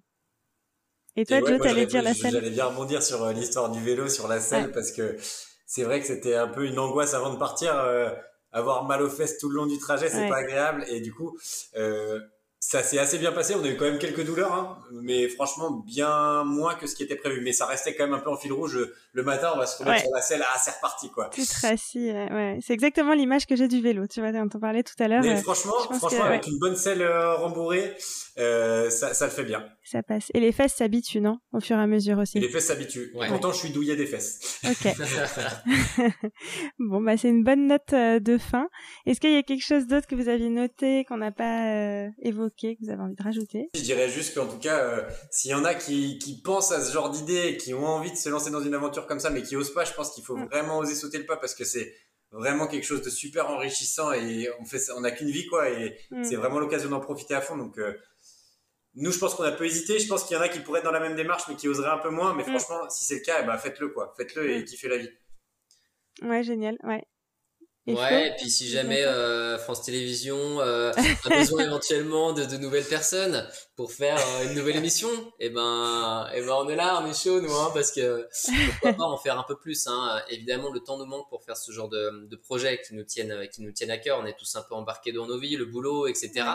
Et toi, Joe, t'allais dire la selle J'allais bien rebondir sur l'histoire du vélo, sur la selle, parce que c'est vrai que c'était un peu une angoisse avant de partir avoir mal aux fesses tout le long du trajet, c'est pas agréable. Et du coup, euh, ça s'est assez bien passé. On a eu quand même quelques douleurs, hein, mais franchement bien moins que ce qui était prévu. Mais ça restait quand même un peu en fil rouge. Le matin, on va se remettre sur la selle. Ah, c'est reparti, quoi. Tout rassis, ouais. C'est exactement l'image que j'ai du vélo. Tu vois, on t'en parlait tout à l'heure. Mais euh, franchement, franchement, avec une bonne selle euh, rembourrée, euh, ça, ça le fait bien. Ça passe. Et les fesses s'habituent, non? Au fur et à mesure aussi. Et les fesses s'habituent. Ouais. Pourtant, je suis douillé des fesses. Ok. *laughs* *laughs* bon, bah c'est une bonne note de fin. Est-ce qu'il y a quelque chose d'autre que vous aviez noté qu'on n'a pas évoqué que vous avez envie de rajouter? Je dirais juste qu'en tout cas, euh, s'il y en a qui, qui, pensent à ce genre d'idée, qui ont envie de se lancer dans une aventure comme ça, mais qui osent pas, je pense qu'il faut mm. vraiment oser sauter le pas parce que c'est vraiment quelque chose de super enrichissant et on fait on n'a qu'une vie quoi et mm. c'est vraiment l'occasion d'en profiter à fond donc euh, nous je pense qu'on a peu hésité je pense qu'il y en a qui pourraient être dans la même démarche mais qui oseraient un peu moins mais mm. franchement si c'est le cas eh ben, faites-le quoi faites-le et kiffez la vie ouais génial ouais ouais, et puis si jamais euh, France Télévisions euh, a *laughs* besoin éventuellement de, de, nouvelles personnes pour faire euh, une nouvelle émission, et eh ben, et eh ben on est là, on est chaud nous, hein, parce que pourquoi pas en faire un peu plus. Hein. Évidemment, le temps nous manque pour faire ce genre de, de projets qui nous tiennent, qui nous tiennent à cœur. On est tous un peu embarqués dans nos vies, le boulot, etc.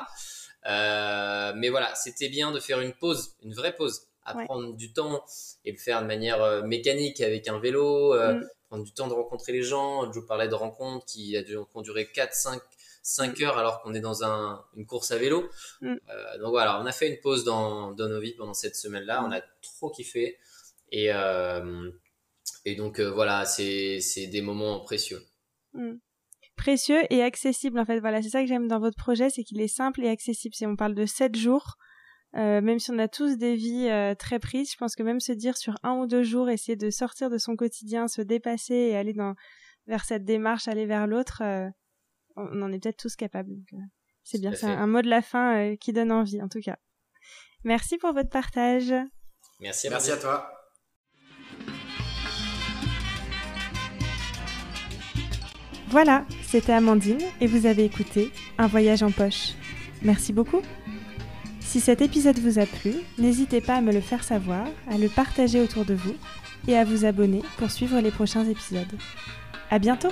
Euh, mais voilà, c'était bien de faire une pause, une vraie pause, à prendre du temps et le faire de manière euh, mécanique avec un vélo. Mm prendre du temps de rencontrer les gens. Je parlais de rencontres qui, ont duré 4, 5, 5 heures alors qu'on est dans un, une course à vélo. Mm. Euh, donc voilà, on a fait une pause dans, dans nos vies pendant cette semaine-là. On a trop kiffé. Et, euh, et donc euh, voilà, c'est des moments précieux. Précieux et accessible en fait. Voilà, c'est ça que j'aime dans votre projet, c'est qu'il est simple et accessible. Si on parle de 7 jours, euh, même si on a tous des vies euh, très prises, je pense que même se dire sur un ou deux jours, essayer de sortir de son quotidien, se dépasser et aller dans vers cette démarche, aller vers l'autre, euh, on en est peut-être tous capables. c'est bien, c'est un, mot de la fin qui donne envie en tout cas. Merci pour votre partage. Merci, merci à toi. Voilà, c'était Amandine et vous avez écouté Un voyage en poche. Merci beaucoup. Si cet épisode vous a plu, n'hésitez pas à me le faire savoir, à le partager autour de vous et à vous abonner pour suivre les prochains épisodes. À bientôt!